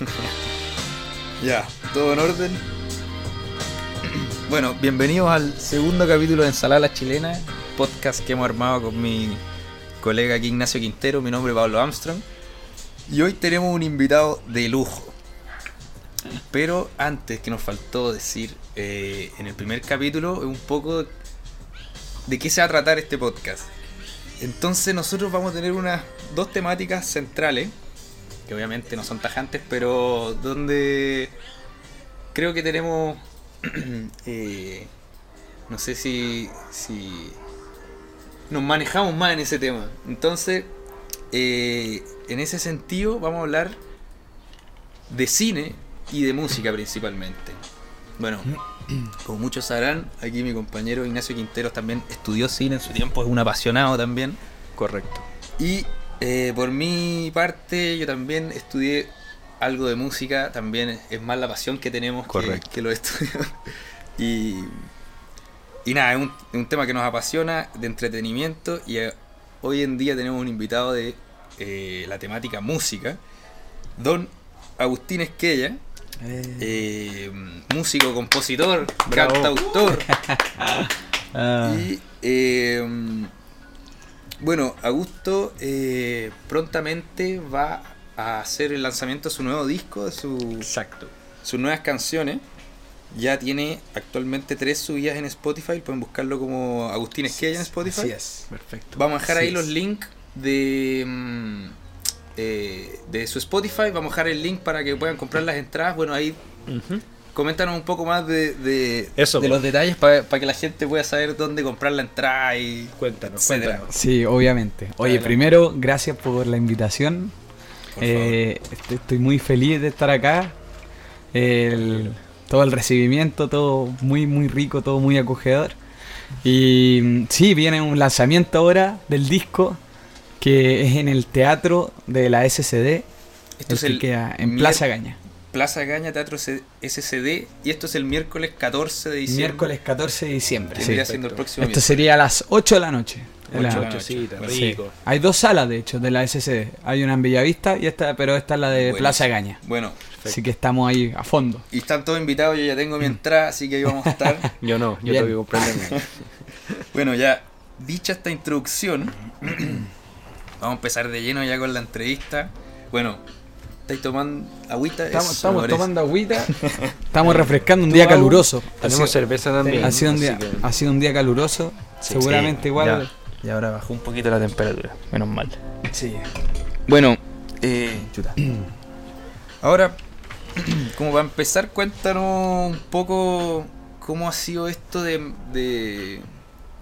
ya, todo en orden. Bueno, bienvenidos al segundo capítulo de Ensalada la Chilena, podcast que hemos armado con mi colega aquí Ignacio Quintero, mi nombre es Pablo Armstrong. Y hoy tenemos un invitado de lujo. Pero antes que nos faltó decir eh, en el primer capítulo un poco de qué se va a tratar este podcast. Entonces nosotros vamos a tener unas dos temáticas centrales, que obviamente no son tajantes, pero donde creo que tenemos, eh, no sé si, si nos manejamos más en ese tema. Entonces, eh, en ese sentido vamos a hablar de cine y de música principalmente. Bueno, como muchos sabrán, aquí mi compañero Ignacio Quinteros también estudió cine en su tiempo, es un apasionado también. Correcto. Y eh, por mi parte, yo también estudié algo de música, también es más la pasión que tenemos que, que, los estudios. y, y nada, es un, es un, tema que nos apasiona, de entretenimiento, y eh, hoy en día tenemos un invitado de eh, la temática música, don Agustín Esquella. Eh. Eh, músico, compositor, Bravo. cantautor. Ah. Y eh, bueno, Augusto eh, prontamente va a hacer el lanzamiento de su nuevo disco, de su, Exacto. sus nuevas canciones. Ya tiene actualmente tres subidas en Spotify. Pueden buscarlo como Agustín Esquella en Spotify. Así es. Perfecto. Vamos a dejar Así ahí los links de, mm, eh, de su Spotify. Vamos a dejar el link para que puedan comprar las entradas. Bueno, ahí. Coméntanos un poco más de, de, Eso, de po. los detalles para que la gente pueda saber dónde comprar la entrada y Cuéntanos. Sí, obviamente. Oye, Adelante. primero, gracias por la invitación. Por Eh, estoy, estoy muy feliz de estar acá. El- todo el recibimiento, todo muy, muy rico, todo muy acogedor. Y sí, viene un lanzamiento ahora del disco que es en el teatro de la SCD, Esto el es que el queda en Plaza Gaña. Plaza Gaña Teatro SCD y esto es el miércoles 14 de diciembre. Miércoles 14 de diciembre. Sí. siendo el próximo Esto miércoles. sería a las 8 de la noche. de Ocho la- de la noche. Sí. rico. Hay dos salas, de hecho, de la SCD. Hay una en Bellavista, y esta, pero esta es la de. Plaza Gaña. Bueno, Así que estamos ahí a fondo. y están todos invitados, yo ya tengo mi entrada, así que ahí vamos a estar. Yo no, yo Bien. tengo que comprender. bueno, ya dicha esta introducción, vamos a empezar de lleno ya con la entrevista. Bueno, ¿estáis tomando agüita? Estamos, tomando agüita. estamos refrescando un día caluroso. Tenemos sido, cerveza también. ha sido un día, que- ha sido un día caluroso. Sí, Seguramente sí, igual. ya. Y ahora bajó un poquito la temperatura. Menos mal. Sí. Bueno, eh, chuta. Ahora, como para empezar, cuéntanos un poco cómo ha sido esto de, de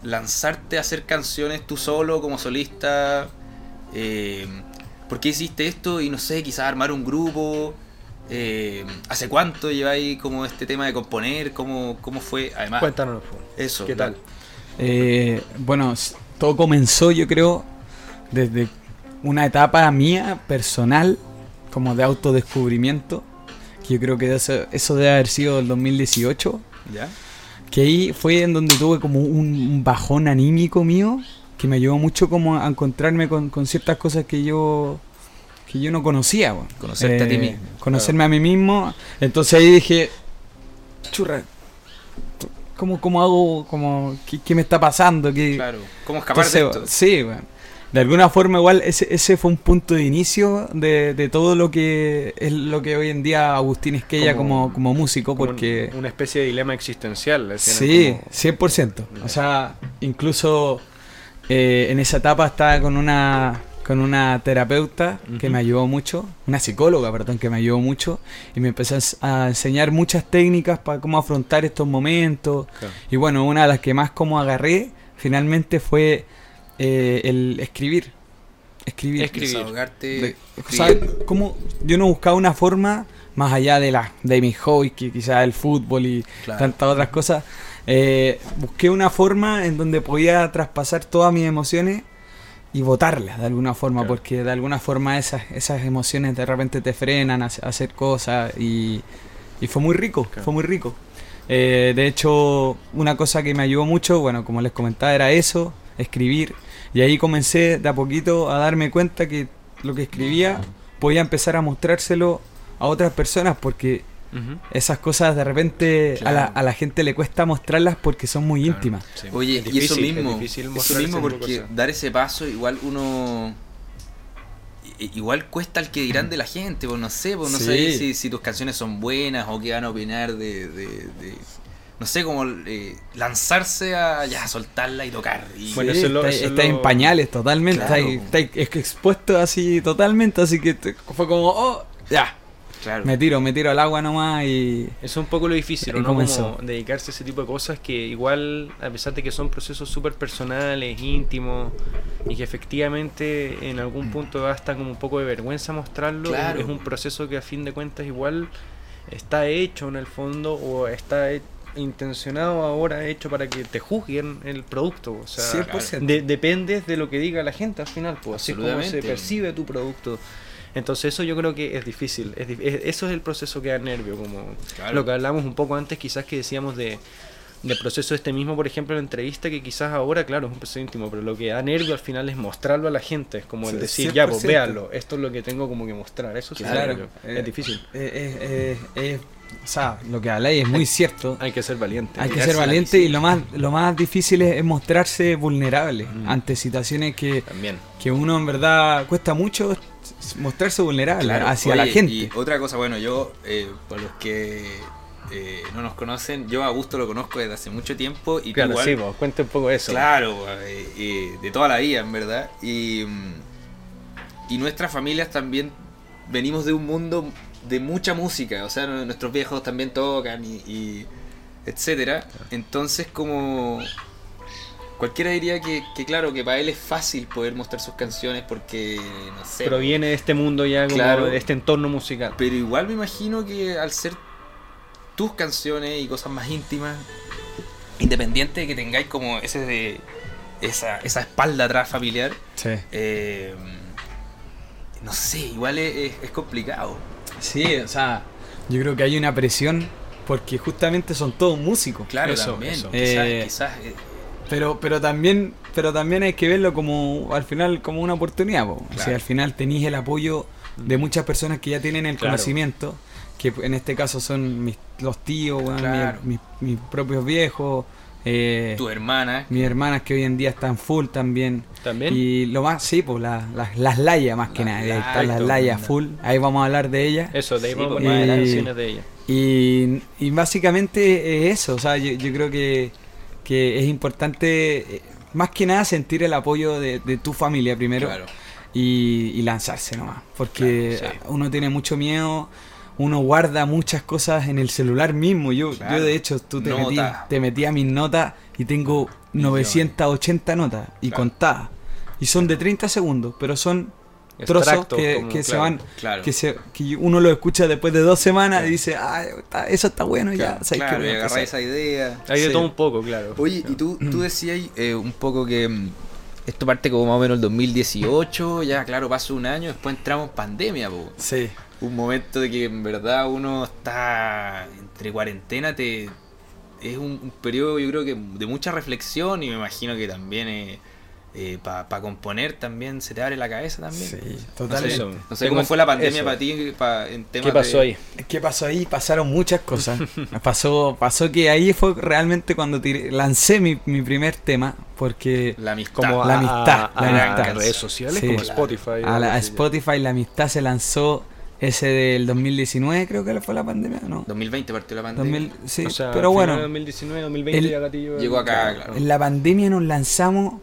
lanzarte a hacer canciones tú solo, como solista. Eh, ¿Por qué hiciste esto? Y no sé, quizás armar un grupo. Eh, ¿Hace cuánto lleváis como este tema de componer? ¿Cómo, cómo fue? Además, Cuéntanos. po. eso. ¿Qué tal? Eh, bueno, todo comenzó, yo creo, desde una etapa mía, personal, como de autodescubrimiento. Que yo creo que eso, eso debe haber sido el 2018. ¿Ya? Que ahí fue en donde tuve como un, un bajón anímico mío que me ayudó mucho como a encontrarme con, con ciertas cosas que yo que yo no conocía. bueno. Conocerte a ti Eh, mismo, Conocerme a mí mismo. Entonces ahí dije, churra, ¿cómo, cómo hago? Cómo, qué, qué me está pasando? ¿Qué, Claro. ¿Cómo escapar entonces, de esto? Sí, bueno. De alguna forma igual ese, ese fue un punto de inicio de, de todo lo que es lo que hoy en día Agustín Esquella como, Como- como, músico, Como porque... un- una especie de dilema existencial. Sí, como- 100%. O sea, incluso eh, en esa etapa estaba con una con una terapeuta que me ayudó mucho, una psicóloga, perdón, que me ayudó mucho y me empezó a ens- a enseñar muchas técnicas para cómo afrontar estos momentos. Claro. Y bueno, una de las que más como agarré finalmente fue eh, el escribir. Escribir. Escribir. Desahogarte. De- o sea, escribiendo. como yo no buscaba una forma más allá de la de mis hobbies, que quizás el fútbol y Claro. tantas otras cosas. Eh, busqué una forma en donde podía traspasar todas mis emociones y votarlas de alguna forma, Claro. porque de alguna forma esas, esas emociones de repente te frenan a, hac- a hacer cosas y, y fue muy rico, Claro. fue muy rico. Eh, de hecho, una cosa que me ayudó mucho, bueno, como les comentaba, era eso, escribir. Y ahí comencé de a poquito a darme cuenta que lo que escribía podía empezar a mostrárselo a otras personas porque Esas cosas de repente a, la, a la gente le cuesta mostrarlas porque son muy Claro, íntimas. sí. Oye, Es y eso mismo, es eso mismo porque dar ese paso igual uno igual cuesta el que dirán de la gente, pues no sé, pues no Sí. sé si, si tus canciones son buenas o qué van a opinar de, de, de- no sé, como eh, lanzarse a ya soltarla y tocar. Y, Bueno, Sí, eso es lo- está, eso es está lo- en pañales totalmente, Claro. está, está ex- expuesto así totalmente, así que fue como, oh, ya, claro. me tiro, me tiro al agua nomás y... Eso es un poco lo difícil, ¿no? Como dedicarse a ese tipo de cosas que igual, a pesar de que son procesos súper personales, íntimos, y que efectivamente en algún punto da hasta como un poco de vergüenza mostrarlo, Claro. es un proceso que a fin de cuentas igual está hecho en el fondo o está he- intencionado ahora, hecho para que te juzguen el producto. O sea, 100%. de- dependes de lo que diga la gente al final, pues así es como se percibe tu producto. Entonces eso yo creo que es difícil, es es- eso es el proceso que da nervio, como Claro. lo que hablamos un poco antes, quizás que decíamos de del proceso este mismo, por ejemplo, la entrevista, que quizás ahora, claro, es un proceso íntimo, pero lo que da nervio al final es mostrarlo a la gente, es como el Sí, decir, ya, pues 100%. véanlo, esto es lo que tengo como que mostrar, eso sí Claro, nervio, eh, es difícil, Eh, eh, eh, eh, o sea, lo que habláis es muy cierto. hay que ser valiente. Hay que ser valiente y lo más, lo más difícil es, es mostrarse vulnerable Mm. ante situaciones que, También. que uno en verdad cuesta mucho mostrarse vulnerable Claro, hacia oye, la gente. Y otra cosa, bueno, yo, eh, para los que eh, no nos conocen, yo a Augusto lo conozco desde hace mucho tiempo y Claro, igual, sí, pues, cuente un poco de eso. Claro, eh, eh, de toda la vida, en verdad. Y, mm, y nuestras familias también venimos de un mundo de mucha música. O sea, nu- nuestros viejos también tocan y, y etcétera. Entonces, como cualquiera diría que, que, claro, que para él es fácil poder mostrar sus canciones porque, no sé. Proviene de este mundo ya, como Claro. de este entorno musical. Pero igual me imagino que al ser tus canciones y cosas más íntimas, independiente de que tengáis como ese de esa, esa espalda atrás familiar, Sí. eh, no sé, igual es, complicado. Sí, o sea, yo creo que hay una presión porque justamente son todos músicos. Claro, Eso, también. eso. Quizás, Eh, quizás, eh, Pero, pero también, pero también hay que verlo como al final como una oportunidad, po. O sea, Claro. al final tenéis el apoyo de muchas personas que ya tienen el Claro. conocimiento, que en este caso son mis, los tíos, Claro. mis, mis- mis propios viejos, eh, tu hermana. mis hermanas que hoy en día están full también. También. Y lo más, sí, pues la- las- las layas más que nada, ahí están las layas, layas full, ahí vamos a hablar de ellas. Eso, de ahí Sí, vamos a pues, las canciones de ella. Y, y básicamente es eso, o sea, yo, yo creo que, que es importante, eh, más que nada, sentir el apoyo de, de tu familia primero Claro. y, y lanzarse nomás, porque Claro, sí. uno tiene mucho miedo, uno guarda muchas cosas en el celular mismo, yo, Claro. yo de hecho, tú te metías te metí a mis notas y tengo Millones. 980 notas y contadas, y son de 30 segundos, pero son trozos que, como, que se claro. van Claro. que, se, que uno lo escucha después de dos semanas Claro. y dice, ah, está- eso está bueno Claro, ya. ¿sabes qué claro, a agarrar empezar?". esa idea. Hay de Sí. todo un poco, claro. Oye, y tú, tú decías eh, un poco que mm, esto parte como más o menos el 2018, ya claro, pasó un año, después entramos en pandemia, po. Sí, un momento de que en verdad uno está entre cuarentena, te es un, un periodo yo creo que de mucha reflexión y me imagino que también para componer también se te abre la cabeza también. sí, No sé, totalmente. Eso. no sé Tengo- cómo fue la pandemia eso. para ti pa- en temas ¿Qué pasó de- ahí? ¿Qué pasó ahí? Pasaron muchas cosas. pasó, pasó que ahí fue realmente cuando tiré- lancé mi, mi primer tema, porque La amistad. Como La a- amistad, a, la a amistad. redes sociales Sí. como Claro. Spotify. a, la, a. Spotify la amistad se lanzó ese del 2019, creo que fue la pandemia, ¿no? 2020 partió la pandemia. 2000, sí, O sea, pero bueno, de 2019, 2020 el- ya gatillo. Llegó acá, claro. En la pandemia nos lanzamos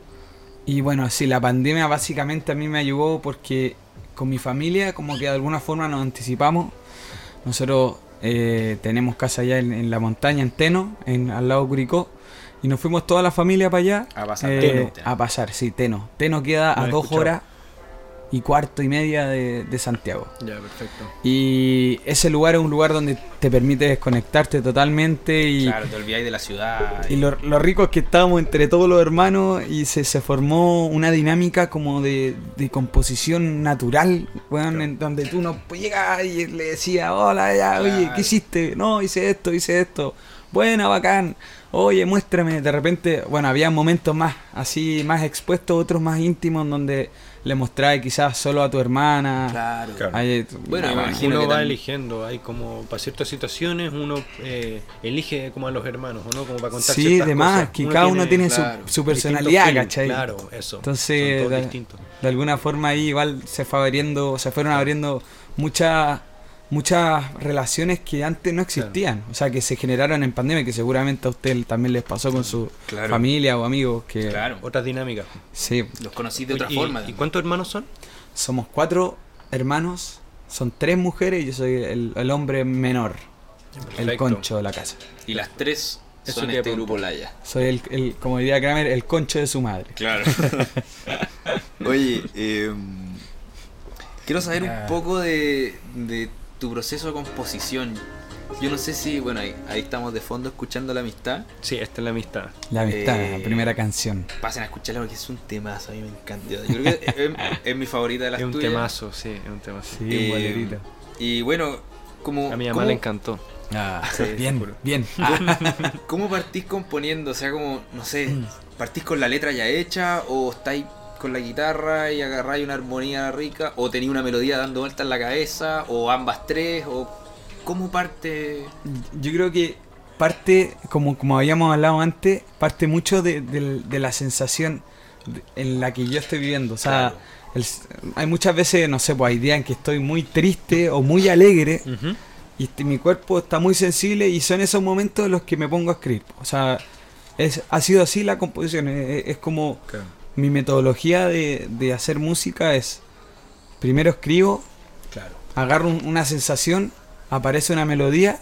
y bueno, sí, la pandemia básicamente a mí me ayudó porque con mi familia como que de alguna forma nos anticipamos. Nosotros eh, tenemos casa allá en, en la montaña, en Teno, en, al lado de Curicó, y nos fuimos toda la familia para allá. A pasar eh, Teno. a pasar, sí, Teno. Teno queda No a dos escuchado. horas y cuarto y media de, de Santiago. Ya, perfecto. Y ese lugar es un lugar donde te permite desconectarte totalmente y, Claro, te olvidáis de la ciudad. y lo, lo rico es que estábamos entre todos los hermanos y se, se formó una dinámica como de, de composición natural, en donde tú no llegas y le decías, hola, ya, oye. ¿qué hiciste? No, hice esto, hice esto. buena, bacán, oye, muéstrame. De repente, bueno, había momentos más así, más expuestos, otros más íntimos, donde le mostraba quizás solo a tu hermana. Claro. Claro. Ahí- Bueno, imagino uno que va también- eligiendo, hay como para ciertas situaciones uno eh, elige como a los hermanos, ¿o ¿no? Como para contar Sí, ciertas de más, cosas. que cada uno tiene su, claro, su personalidad, ¿cachai? Claro, eso. Entonces, son todos de- distintos. De alguna forma ahí igual se fue abriendo, se fueron abriendo muchas muchas relaciones que antes no existían, o sea, que se generaron en pandemia, que seguramente a usted también les pasó con su Claro. familia o amigos, que Claro. Otras dinámicas. sí, Los conocí de otra ¿y- forma. ¿Y, cuántos hermanos son? somos cuatro hermanos, son tres mujeres y yo soy el, el hombre menor, el concho de la casa. Y las tres Eso son te este grupo Laya. Soy el, el, como diría Kramer, el concho de su madre. Claro. Oye, eh, quiero saber Ah. un poco de, de tu proceso de composición. Yo no sé si, bueno, ahí, ahí estamos de fondo escuchando la amistad. Sí, esta es la amistad. La amistad, Eh, la primera canción. Pasen a escucharla porque es un temazo, a mí me encanta. Yo creo que es, es mi favorita de las Es un tuyas. temazo, sí, es un temazo. Sí, Eh. Y bueno, como... A mi mamá ¿cómo- le encantó. Ah, sí, bien, seguro. bien. ¿Cómo partís componiendo? O sea, como, no sé. ¿partís con la letra ya hecha o estáis con la guitarra y agarráis una armonía rica o tenéis una melodía dando vueltas en la cabeza o ambas tres o cómo parte Yo creo que parte, como, como habíamos hablado antes, parte mucho de, de la sensación en la que yo estoy viviendo. O sea, Claro. el- hay muchas veces, no sé, pues hay días en que estoy muy triste o muy alegre y este- mi cuerpo está muy sensible y son esos momentos en los que me pongo a escribir. O sea, es, ha sido así la composición. Es, es como mi metodología de, de hacer música es, primero escribo, Claro. agarro un- una sensación, aparece una melodía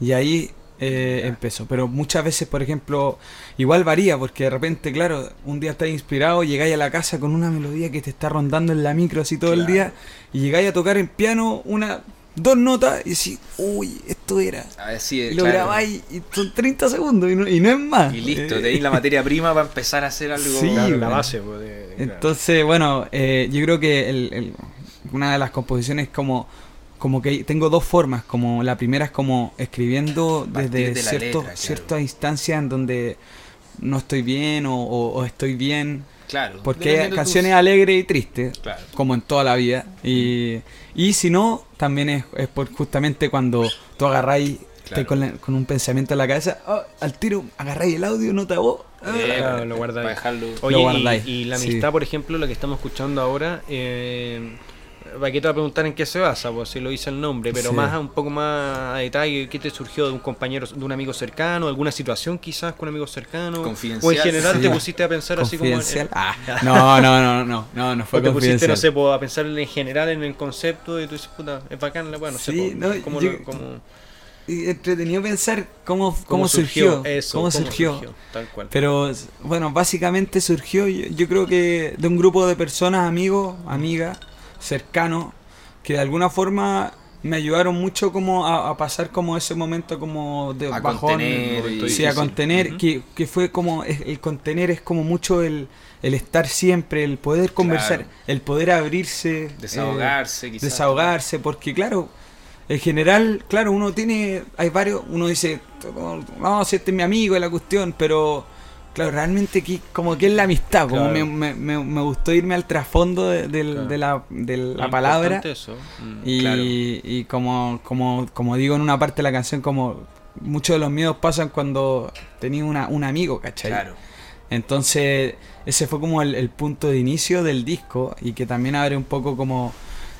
y ahí eh, empiezo. Pero muchas veces, por ejemplo, igual varía, porque de repente, claro, un día estás inspirado, llegáis a la casa con una melodía que te está rondando en la micro así todo el día y llegáis a tocar en piano una dos notas y decís, uy, esto era. así Y lo grabáis y son 30 segundos y no, y no es más. y listo, Eh, tenéis la materia prima para empezar a hacer algo Sí, Claro, la base. pues, de-. Entonces, bueno, eh, yo creo que el- el- una de las composiciones como como que tengo dos formas, como la primera es como escribiendo Partir desde de cierto, letra, claro. ciertas instancias en donde no estoy bien o, o- o estoy bien, claro. Porque hay canciones tus- alegres y tristes, claro. como en toda la vida, y, y si no, también es, es por justamente cuando tú agarráis, Claro. con, la- con un pensamiento en la cabeza, ah, al tiro agarráis el audio, nota ah, Eh, Claro, lo guardáis. Oye, Lo y- guardáis, y, la sí. amistad, por ejemplo, la que estamos escuchando ahora, eh, ¿para qué te va a preguntar en qué se basa? Pues si lo dice el nombre, pero Sí. más un poco más a detalle, ¿qué te surgió de un compañero, de un amigo cercano, alguna situación quizás con un amigo cercano? Confidencial. O en general Sí. te pusiste a pensar así como... en- confidencial. Ah, no, no, no, no, no, no o fue te pusiste, confidencial. no sé, pues, a pensar en general en el concepto y tú dices, puta, es bacán, la weá, no sé, Sí, pues, no, cómo, yo- lo- cómo- Y entretenido pensar cómo, cómo, cómo surgió, eso, cómo, surgió. tal cual. Pero bueno, básicamente surgió, yo, yo creo que de un grupo de personas, amigos, amigas, cercanos, que de alguna forma me ayudaron mucho como a, a pasar como ese momento como de A bajón, contener y- sí, a contener, que, que fue como el contener es como mucho el, el estar siempre, el poder conversar, Claro. el poder abrirse, eh, desahogarse quizás desahogarse, porque claro, en general, claro, uno tiene, hay varios, uno dice, no, si este es mi amigo, es la cuestión, pero claro, realmente aquí, como que es la amistad, como me, me, me- me gustó irme al trasfondo de, del- Claro. de la, de la palabra. eso. Mm. Y, Claro. y como, como, como digo en una parte de la canción, como muchos de los miedos pasan cuando tenías una, un amigo, ¿cachai? claro Entonces, ese fue como el, el punto de inicio del disco y que también abre un poco como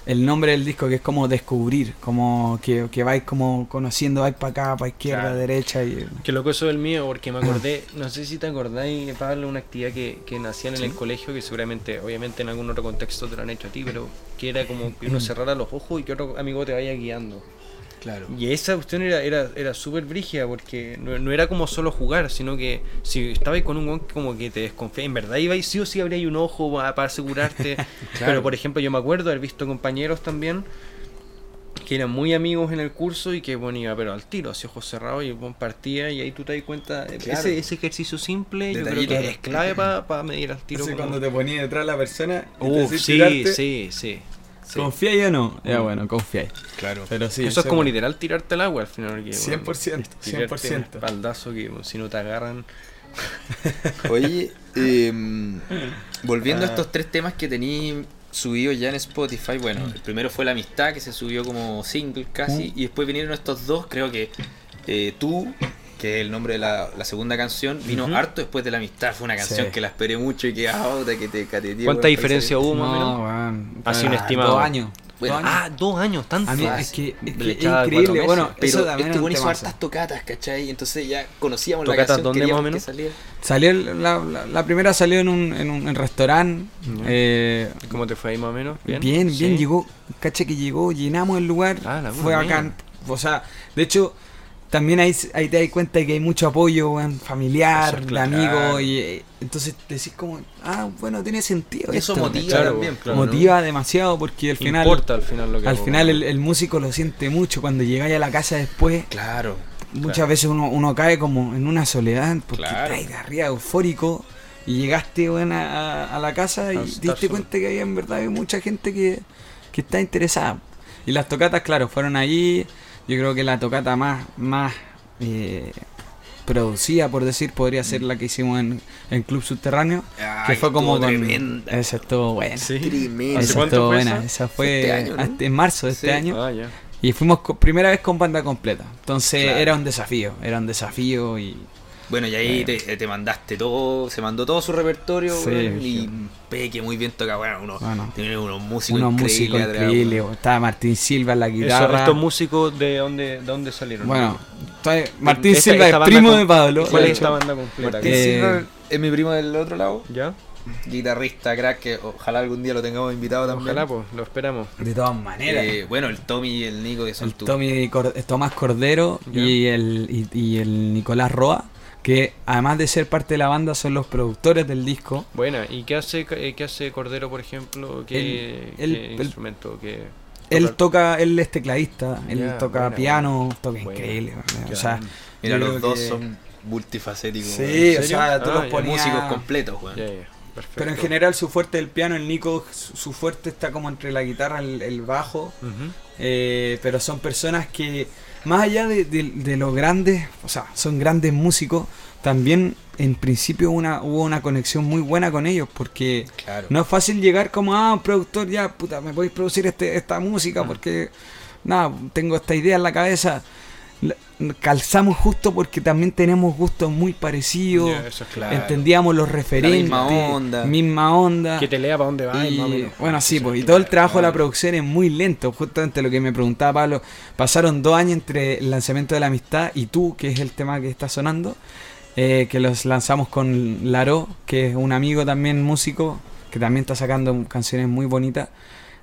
el nombre del disco, que es como descubrir, como que, que vais como conociendo, vais para acá, para izquierda, Claro. derecha. Y, Qué loco eso del mío, porque me acordé, no sé si te acordáis, Pablo, una actividad que, que hacían en el colegio, que seguramente, obviamente en algún otro contexto te lo han hecho a ti, pero que era como que uno cerrara los ojos y que otro amigo te vaya guiando. Claro Y esa cuestión era, era, era súper brígida, porque no, no era como solo jugar, sino que si estabais con un guan que como que te desconfía, en verdad ibais sí o sí habría un ojo pa- para asegurarte. Pero por ejemplo, yo me acuerdo haber visto compañeros también que eran muy amigos en el curso y que bueno iba pero al tiro, así ojos cerrados y bueno, partía y ahí tú te das cuenta, Claro. ese, ese ejercicio simple yo creo que es clave para medir al tiro. Así como- cuando te ponías detrás de la persona sí, sí, sí. Sí. ¿Confiáis o no? Ya bueno, confiáis. Claro. Pero sí, Eso es como bueno. literal tirarte al agua al final. Que, 100%, tirarte 100%. Espaldazo que si no te agarran. Oye, em, volviendo a estos tres temas que tení subidos ya en Spotify, bueno, el primero fue La Amistad, que se subió como single casi, y después vinieron estos dos, creo que eh, Tú, que es el nombre de la, la segunda canción, vino harto después de La Amistad, fue una canción Sí. que la esperé mucho y que, ah, puta, que te cateteé. ¿Cuánta diferencia hubo más? No. Así un Ah, estimado. Dos años. Bueno, dos años. Ah, dos años, tanto. A mí fácil. es que, es que Le es echaba increíble. Bueno, meses. eso Pero también este weón hizo hartas tocatas, ¿cachai? Entonces ya conocíamos la ¿Tocatas canción, dónde, más o menos? que. Salió el- la, la, la primera salió en un, en un en restaurante. Eh, ¿Cómo te fue ahí más o menos? bien, bien, Sí. llegó, caché que llegó, llenamos el lugar, Ah, fue bacán. O sea, de hecho, también ahí, ahí te das cuenta de que hay mucho apoyo weón, familiar, es de amigos, y eh, entonces decís como, ah, bueno, tiene sentido. Eso esto, motiva también, claro, ¿no? Motiva demasiado porque al final, Importa al final lo que al hago, final el, el músico lo siente mucho cuando llegáis a la casa después. Claro. Muchas Claro. veces uno, uno cae como en una soledad porque estás de arriba eufórico y llegaste bueno, a, a la casa y te diste cuenta que había en verdad hay mucha gente que, que está interesada. Y las tocatas, claro, fueron ahí. Yo creo que la tocata más, más eh, producida, por decir, podría ser la que hicimos en, en Club Subterráneo. Ay, que fue como con... tremenda. Esa estuvo buena. Sí. Tremenda. ¿Hace Esa estuvo buena. esa? Esa fue Este año, ¿no? hasta en marzo de este Sí. año. Ah, ya. Y fuimos co- primera vez con banda completa. Entonces Claro. era un desafío, era un desafío y Bueno, y ahí te, te mandaste todo, se mandó todo su repertorio, Sí, weón, y. Peque muy bien toca, bueno, uno Bueno. tiene unos músicos unos increíbles músicos increíbles. Estaba Martín Silva en la Eso, guitarra. ¿Estos músicos de dónde, de dónde salieron? bueno, Martín Esta- Silva esta es primo con- de Pablo. ¿Cuál es esta banda completa? Martín Eh, Silva es mi primo del otro lado, ¿Ya? guitarrista, crack, que ojalá algún día lo tengamos invitado también. Ojalá, pues, lo esperamos. De todas maneras. Eh, bueno, el Tommy y el Nico, que son el tú. Tommy Cor- Tomás Cordero Ya. y el, y, y el Nicolás Roa, que además de ser parte de la banda son los productores del disco. Buena, ¿y qué hace, eh, qué hace Cordero, por ejemplo? ¿Qué, él- instrumento? ¿Qué Él toca? él es tecladista, él toca buena, piano, toca Buena. increíble. O sea. Mira, los dos que- son multifacéticos. Sí, o sea, tú Ah, los ponías... músicos completos, weón. Pero en general su fuerte el piano, el Nico, su, fuerte está como entre la guitarra y el, el bajo. Eh, pero son personas que, más allá de, de, de lo grandes, o sea, son grandes músicos, también en principio una, hubo una conexión muy buena con ellos, porque Claro. no es fácil llegar como, ah, un productor, ya, puta, me podéis producir este, esta música, Mm. porque, nada, tengo esta idea en la cabeza. Calzamos justo porque también tenemos gustos muy parecidos. Ya, eso es claro. Claro. Entendíamos los referentes. misma onda. Misma onda. Que te lea para dónde va. Y, bueno, sí, pues, y todo el claro. trabajo de la producción es muy lento. Justamente lo que me preguntaba Pablo. Pasaron dos años entre el lanzamiento de la amistad y tú, que es el tema que está sonando. eh, que los lanzamos con Laro, que es un amigo también músico, que también está sacando canciones muy bonitas.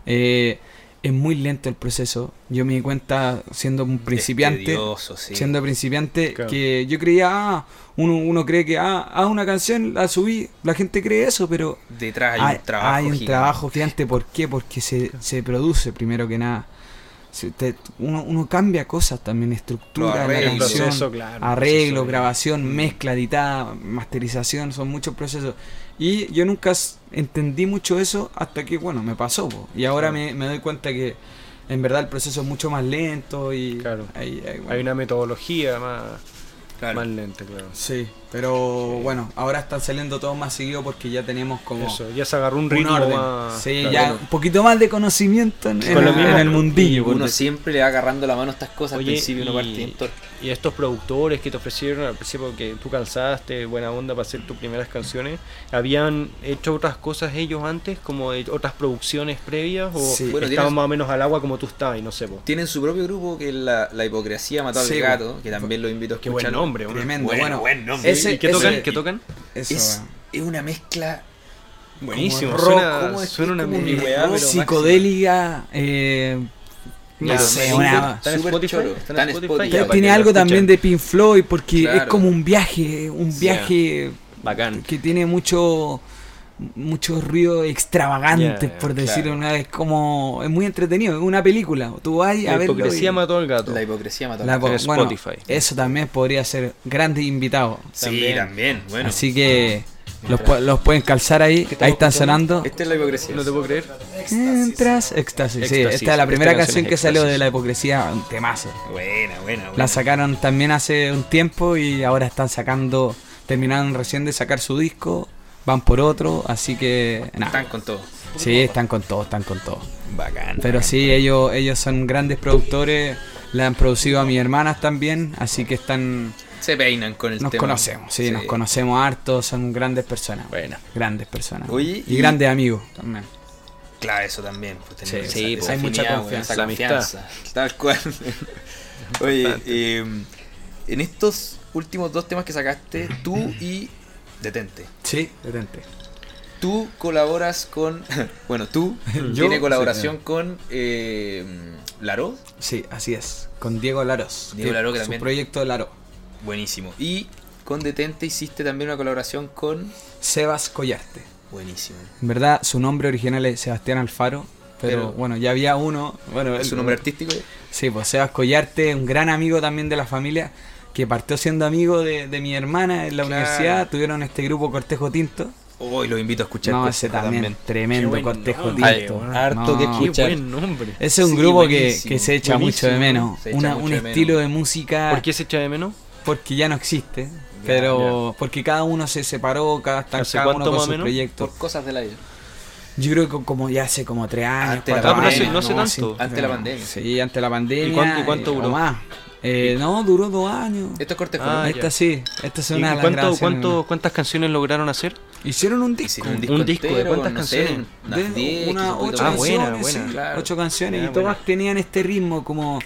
Eh, es muy lento el proceso. Yo me di cuenta siendo un principiante Tedioso, sí. siendo principiante, Claro. que yo creía, ah, uno, uno cree que, ah, haz una canción, la subí, la gente cree eso, pero Detrás hay, hay, un trabajo. hay un gigante. trabajo gigante. ¿Por qué? Porque se, se produce primero que nada. Se- te- uno, uno cambia cosas también, estructura, la canción, proceso, claro. arreglo, proceso, grabación, mezcla, editada, masterización, son muchos procesos. Y yo nunca entendí mucho eso hasta que, bueno, me pasó. po. Y ahora Claro. me, me doy cuenta que en verdad el proceso es mucho más lento y Claro. ahí- ahí, bueno. Hay una metodología más, Claro. más lenta, claro. Sí, pero bueno, ahora están saliendo todos más seguido porque ya tenemos como Eso, ya se agarró un un ritmo orden. más. Sí, claro. ya un poquito más de conocimiento en, en mismo, en el mundillo. Uno siempre le va agarrando la mano a estas cosas. Oye, al principio uno y-. Y estos productores que te ofrecieron al principio que tú calzaste, buena onda para hacer tus primeras canciones, ¿habían hecho otras cosas ellos antes, como otras producciones previas? ¿O Sí. Bueno, estaban más o menos al agua como tú estabas y no sé? Po? Tienen su propio grupo que es la, la hipocresía mató Sí, al gato, que también lo invito a Qué buen escuchar. nombre, ¿no? Tremendo, Bueno, bueno. buen nombre. Ese- ¿Y qué tocan? ese- ¿Qué tocan? Eso, Es, es una mezcla. Buenísimo, rock, suena, ¿cómo es suena es una un weá, pero psicodélica, eh, no sé, una- ¿Está en Spotify? choro. ¿Está en Está en Spotify? Pero tiene algo también de Pink Floyd porque es Claro. como un viaje, un Sí. viaje Bacán. que tiene mucho muchos ruidos extravagantes, Ya, por decirlo claro. una vez, como es muy entretenido, es una película, tú vas a La hipocresía y- mató al gato. La hipocresía mató al la- gato. en bueno, Spotify. eso también podría ser grandes invitados. Sí, también. también. Bueno, Así que Los, los pueden calzar ahí, ¿Qué ahí están sonando. Esta es la hipocresía. No te puedo creer. Mientras, éxtasis, sí, Éxtasis. esta es la primera Esta canción canción que salió de la hipocresía, un temazo. Buena, buena, buena. La sacaron también hace un tiempo y ahora están sacando, terminaron recién de sacar su disco, van por otro, así que. Están con todo. Sí, están con todo, están con todo. Bacán. Pero sí, ellos, ellos son grandes productores, le han producido a mis hermanas también, así que están, Se peinan con el nos tema. conocemos, sí, nos conocemos harto, son grandes personas. Buena. Grandes personas. Oye, y, y- grandes amigos también. Claro, eso también. Pues, Sí, sí, esa, pues, esa hay mucha confianza, la confianza. Tal cual. Oye, eh, en estos últimos dos temas que sacaste, tú y Detente. Sí, detente. Tú colaboras con. Bueno, tú Yo, tiene sí, colaboración con eh, Laro. Sí, así es. Con Diego Laros. Diego Laró, que su también- proyecto Laro. Buenísimo. Y con Detente hiciste también una colaboración con. Sebas Collarte. Buenísimo. En verdad, su nombre original es Sebastián Alfaro. Pero, Pero- bueno, ya había uno. Bueno, ¿Es su nombre artístico? Sí, pues Sebas Collarte, un gran amigo también de la familia, que partió siendo amigo de, de mi hermana en la Claro. universidad. Tuvieron este grupo Cortejo Tinto. Hoy los invito a escuchar. No, ese también, tremendo Qué Cortejo nombre, Tinto. Harto que. Qué escuchar. buen nombre. Ese es un Sí, grupo que, que se echa mucho de menos. Una- mucho un de menos. estilo de música ¿Por qué se echa de menos? porque ya no existe. Pero porque cada uno se separó, cada, está ¿Hace cada uno con su proyecto. Por cosas de la vida. Yo creo que como ya hace como tres años, Antes de la cuatro pandemia, años, no tanto. la pandemia. Sí, antes de la pandemia. ¿Y cuánto- y cuánto duró? o más. Eh, no, duró dos años. Esto es Cortejo. Ah, esta ya. sí, esta es ¿Y una de las cuánto, cuánto, ¿Cuántas canciones lograron hacer? Hicieron un disco. Hicieron un Un disco, ¿de cuántas no sé, canciones? unas de 10, una, quizá un poquito ocho Ah, buena, canciones, buena. sí, Claro. ocho canciones Ya, y todas buena. tenían este ritmo como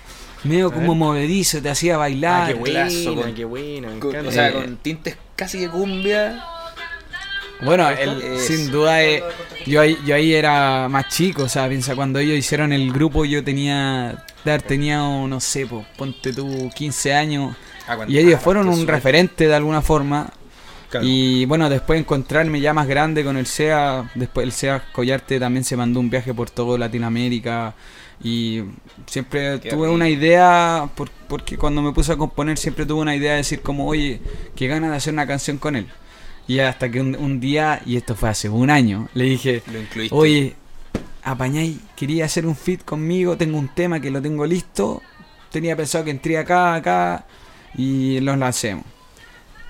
medio como ver. movedizo, te hacía bailar. Ah, qué buena, qué buena, me Con- encanta. o sea, Eh, con tintes casi de cumbia. Bueno, el- Es- sin duda eh, yo ahí, yo ahí era más chico, o sea, piensa cuando ellos hicieron el grupo yo tenía tenido, no sé, ponte tú 15 años. Ah, cuando- y ellos ah, fueron un referente de alguna forma. Claro. y bueno, después encontrarme ya más grande con el SEA, después el SEA Collarte también se mandó un viaje por todo Latinoamérica. Y siempre Qué tuve una idea, por- porque cuando me puse a componer siempre tuve una idea de decir como, oye, que ganas de hacer una canción con él. Y hasta que un, un día, y esto fue hace un año, le dije, Lo oye, apañáis, quería hacer un fit conmigo, tengo un tema que lo tengo listo, tenía pensado que entré acá, acá, y los lancemos.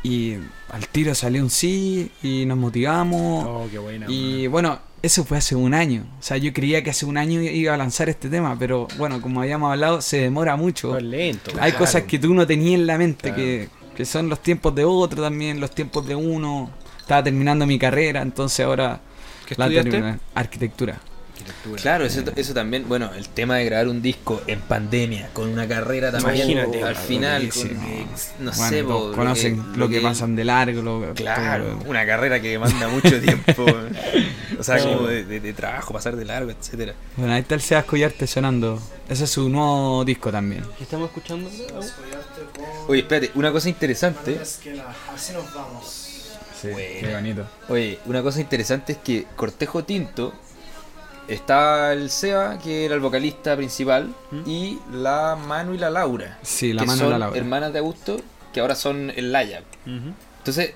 Y al tiro salió un sí, y nos motivamos, Oh, qué buena. y bueno, eso fue hace un año. O sea, yo creía que hace un año iba a lanzar este tema, pero bueno, como habíamos hablado, se demora mucho. Fue lento. Hay Claro. cosas que tú no tenías en la mente, Claro. que, que son los tiempos de otro también, los tiempos de uno. Estaba terminando mi carrera, entonces ahora ¿Qué la terminé. Arquitectura. Claro, eso, eso también, bueno, el tema de grabar un disco en pandemia, con una carrera también Imagínate, al final, con, eh, no Bueno, sé, conocen lo que, pasan de largo. Lo, Claro, todo. una carrera que demanda mucho tiempo. o sea, como de, de- de trabajo, pasar de largo, etcétera. Bueno, ahí está el Seas Collarte sonando. Ese es su nuevo disco también. ¿Qué estamos escuchando? Oye, espérate, una cosa interesante. Así nos vamos. Sí, qué bonito. Oye, una cosa interesante es que Cortejo Tinto está el Seba, que era el vocalista principal, y la Manu y la Laura. Sí, la que mano son de la Laura. hermanas de Augusto, que ahora son el Laya. Entonces,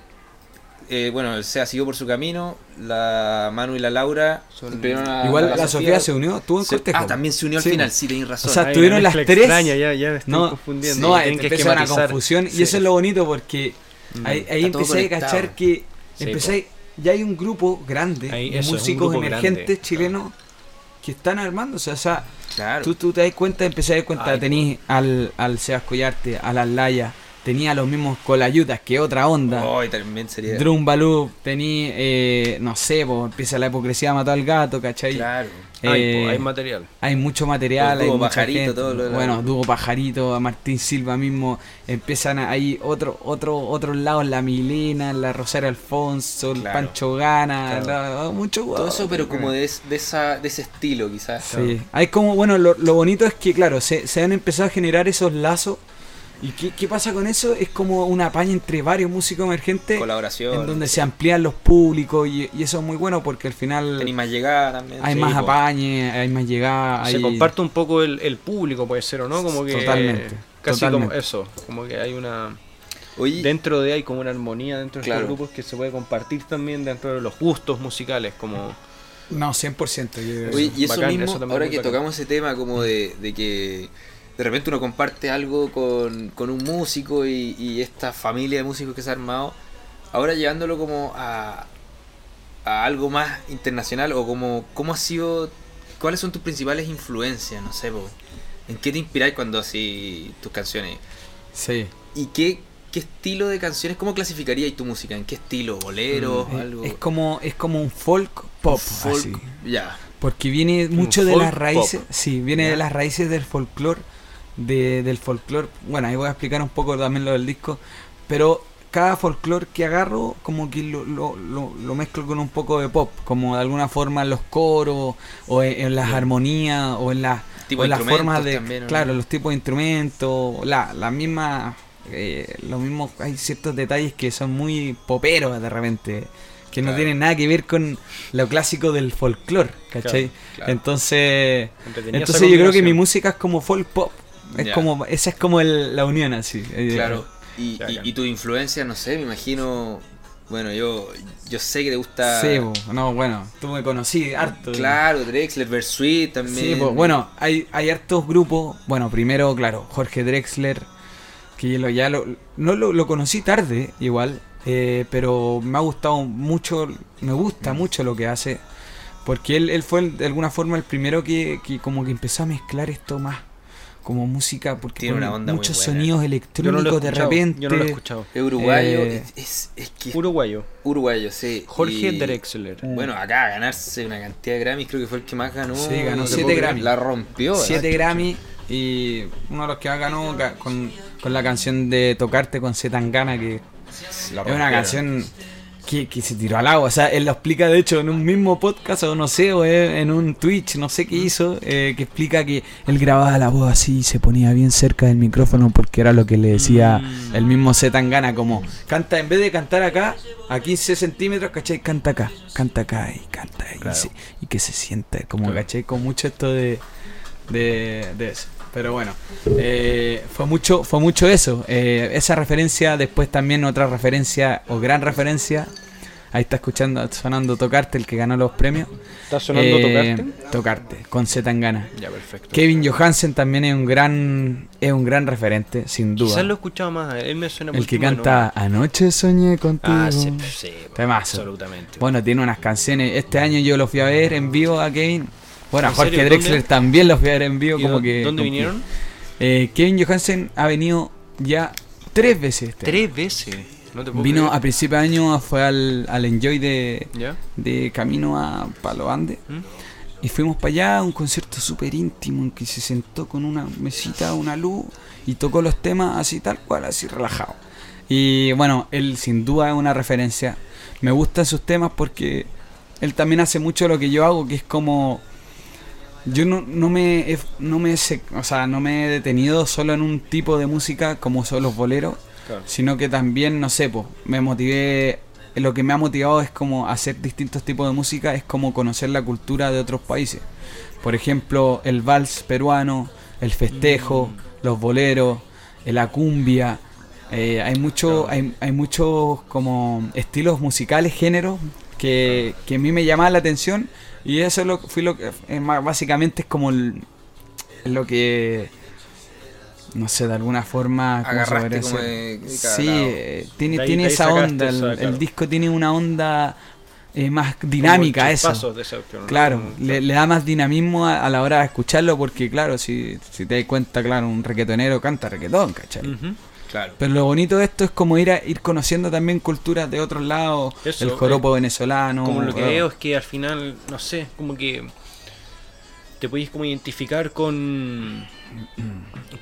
eh, bueno, el Seba siguió por su camino, la Manu y la Laura Son- empezaron a- Igual a la, Sofía se unió, estuvo en se- Cortejo. Ah, también se unió al Sí, final, sí, tenéis razón. O sea, una las tres. extraña, ya, ya me estoy No, confundiendo. no, te que una confusión y Sí. eso es lo bonito porque ahí, empecé a cachar que Sí, empecé, ya hay un grupo grande Ahí, de músicos emergentes grande. chilenos que están armándose. O sea, Claro. tú, tú te das cuenta, empecé a dar cuenta, Ay, al, al Sebas Collarte, a las Laya, tenía los mismos colayutas, que otra onda. Hoy también sería. Drum Baloo, tení, eh, no sé, pues empieza la hipocresía mató al gato, ¿cachai? Claro. Hay, Eh, po, hay material. hay mucho material, hay mucha Pajarito, gente. todo lo de la- Bueno, Dúo Pajarito, a Martín Silva mismo, empiezan a- ahí otro, otro, otros lados, la Milena, la Rosario Alfonso, el. Pancho Gana, Claro. la- mucho Todo eso, pero como de, de esa, de ese estilo, quizás. Sí. Hay como, bueno, lo, lo bonito es que, claro, se, se han empezado a generar esos lazos. ¿Y qué, qué pasa con eso? Es como una paña entre varios músicos emergentes Colaboración. en donde se amplían los públicos y, y eso es muy bueno porque al final Tenéis más llegada también. hay sí, más po. apañe, hay más llegada. Se hay- comparte un poco el, el público, puede ser, ¿o no? Como que. Totalmente, Casi totalmente. como eso. Como que hay una. Oye, dentro de hay como una armonía dentro de Claro. estos grupos que se puede compartir también dentro de los gustos musicales, como No, 100%. yo- Oye, y eso Bacán, mismo, eso también ahora que bacán. tocamos ese tema como de, de que de repente uno comparte algo con, con un músico y, y esta familia de músicos que se ha armado, ahora llevándolo como a, a algo más internacional o como cómo ha sido, cuáles son tus principales influencias, no sé, po? ¿en qué te inspiráis cuando así tus canciones? Sí. ¿Y qué, qué estilo de canciones, cómo clasificarías tu música? ¿En qué estilo? ¿Bolero? Eh, algo? Es como, es como un folk pop. folk, así. ya. Porque viene mucho de folk las raíces, pop. sí, viene de las raíces del folclore, de, del folclore. Bueno, ahí voy a explicar un poco también lo del disco, pero cada folclore que agarro como que lo, lo, lo, lo mezclo con un poco de pop, como de alguna forma en los coros o en, en las armonías o en las o en las formas de también, ¿o no? claro, los tipos de instrumentos, la la misma eh, los mismos hay ciertos detalles que son muy poperos de repente que no tienen nada que ver con lo clásico del folclore, ¿cachai? claro. Entonces, entonces yo creo que mi música es como folk pop. Es como, esa es como el- la unión así. Claro. Y, tu influencia, no sé, me imagino. Bueno, yo, yo sé que te gusta. Sí, no, bueno, tú me conocí harto. Claro, Drexler, Versuit también. Sí, bueno, hay, hay hartos grupos. Bueno, primero, claro, Jorge Drexler, que lo, ya lo, no lo, lo conocí tarde, igual, eh, pero me ha gustado mucho, me gusta mucho lo que hace, porque él, él fue de alguna forma el primero que, que como que empezó a mezclar esto más como música, porque Tiene pone una onda muy muchos buena. sonidos no electrónicos de repente. Yo no lo he escuchado. Es uruguayo. Eh, es, es, es que Uruguayo. uruguayo, sí. Jorge y- Drexler. Bueno, acá ganarse una cantidad de Grammys, creo que fue el que más ganó. Sí, ganó hace siete poco. Grammys. La rompió. ¿verdad? 7 Grammy y uno de los que más ganó con, con la canción de Tocarte con C. Tangana, que La es una canción que, que se tiró al agua. O sea, él lo explica de hecho en un mismo podcast o no sé, o en un Twitch, no sé qué hizo, eh, que explica que él grababa la voz así y se ponía bien cerca del micrófono porque era lo que le decía Mm. el mismo C. Tangana, como canta, en vez de cantar acá, a 15 centímetros, ¿cachai? Canta acá, canta acá y canta. Claro. Y, se- y que se sienta, como, Claro. ¿cachai? Con mucho esto de, de, de eso. Pero bueno, eh, fue mucho fue mucho eso. Eh, esa referencia, después también otra referencia o gran referencia. Ahí está escuchando, sonando Tocarte, el que ganó los premios. ¿Está sonando Eh, tocarte? Tocarte, con Z Tangana. Ya, perfecto. Kevin Johansen también es un gran es un gran referente, sin duda. Quizás lo he escuchado más. Él me suena el que canta Anoche soñé contigo. Ah, sí, sí. Temazo. Absolutamente. Bueno, tiene unas canciones. Este año yo lo fui a ver en vivo a Kevin. Bueno, a ¿En Jorge serio? Drexler ¿Dónde? también lo fui a ver en vivo. ¿Y como que ¿Dónde como que- vinieron? Eh, Kevin Johansen ha venido ya tres veces. Este año. Tres veces. No te puedo Vino creer. a principio de año, fue al, al Enjoy de, ¿Ya? de camino a Palo Ande. ¿Mm? Y fuimos para allá, un concierto súper íntimo en que se sentó con una mesita, una luz y tocó los temas así tal cual, así relajado. Y bueno, él sin duda es una referencia. Me gustan sus temas porque él también hace mucho lo que yo hago, que es como... Yo no, no me he, no me he o sea, no me he detenido solo en un tipo de música como son los boleros, Claro. sino que también, no sé, pues, me motivé, lo que me ha motivado es como hacer distintos tipos de música, es como conocer la cultura de otros países. Por ejemplo, el vals peruano, el festejo, los boleros, eh, la cumbia. eh, hay mucho, Claro. hay, hay muchos como estilos musicales, géneros que, que a mí me llamaban la atención y eso lo, fui lo que más- básicamente es como el- lo que no sé, de alguna forma ¿cómo se Agarraste como de- Sí, eh, tiene, ahí- tiene esa onda, el, esa, el claro. disco tiene una onda eh, más dinámica esa. Claro, le, le da más dinamismo a, a la hora de escucharlo porque claro, si, si te das cuenta, claro, un reggaetonero canta reggaetón, ¿cachai? Claro. Pero lo bonito de esto es como ir a ir conociendo también culturas de otros lados, Eso, el joropo venezolano. Como lo que eh, veo es que al final, no sé, como que te podéis como identificar con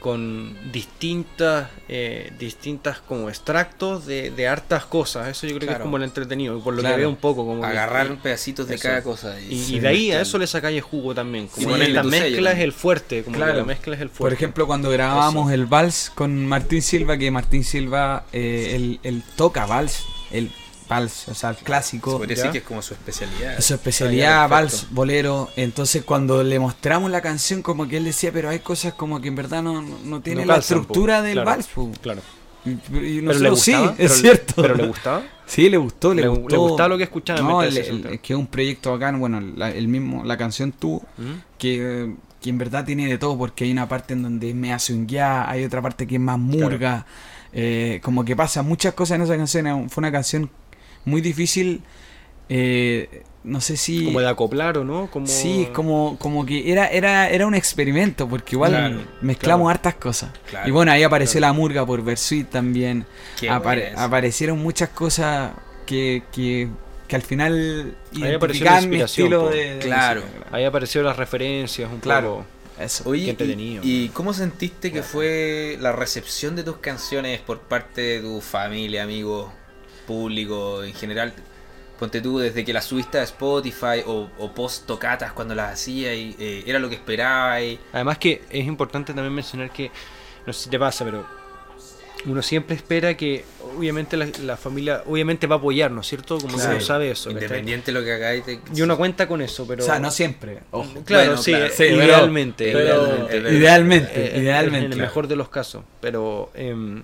con distintas eh, distintas como extractos de, de hartas cosas eso yo creo que es como el entretenido por lo Claro. que veo un poco como que- Agarrar pedacitos de Eso. cada cosa. y, Y, y de ahí a eso le sacáis jugo también como la sello mezcla es el fuerte como Claro. que la mezcla es el fuerte Por ejemplo, cuando grabábamos Eso. el vals con Martín Silva, que Martín Silva, eh, él, él toca vals, el vals, o sea, el se clásico. podría ¿Ya? decir que es como su especialidad. Su especialidad, vals, bolero. Entonces, cuando le mostramos la canción, como que él decía, pero hay cosas como que en verdad no, no, no tiene No la estructura del Claro. vals. po". claro Y, y ¿Pero sí, gustaba? es ¿Pero- cierto. ¿Pero le gustaba? Sí, le gustó, le, Le- gustó. le gustaba lo que escuchaba, No, el- el- es que es un proyecto bacán. Bueno, la, el mismo, la canción tú, ¿Mm? que, que en verdad tiene de todo, porque hay una parte en donde me hace un ya, hay otra parte que es más murga. eh, como que pasa muchas cosas en esa canción. Fue una canción muy difícil. eh, no sé si. Como de acoplar o no? Como... Sí, como, como que era, era, era un experimento, porque igual Claro, mezclamos claro. hartas cosas. Claro, y bueno, ahí apareció la murga por Versuit también. Apare- aparecieron muchas cosas que, que, que al final Ahí apareció la mi de, de Claro. música, Ahí aparecieron las referencias un Claro. poco. Eso. Oye. ¿y, y cómo sentiste que fue la recepción de tus canciones por parte de tu familia, amigos, público en general? Ponte tú, desde que las subiste a Spotify o, o post tocatas cuando las hacías, y, eh, era lo que esperabas. y- Además que es importante también mencionar que, no sé si te pasa, pero uno siempre espera que obviamente la, la familia obviamente va a apoyar, ¿no es cierto? Como Claro. uno sabe eso. Independiente de lo que hagáis. te- Y uno cuenta con eso, pero... O sea, no siempre. ojo. Claro, Bueno, sí, claro. Sí, pero- idealmente. pero- idealmente. pero- Idealmente, Eh, eh, idealmente. En el mejor de los casos. Pero em,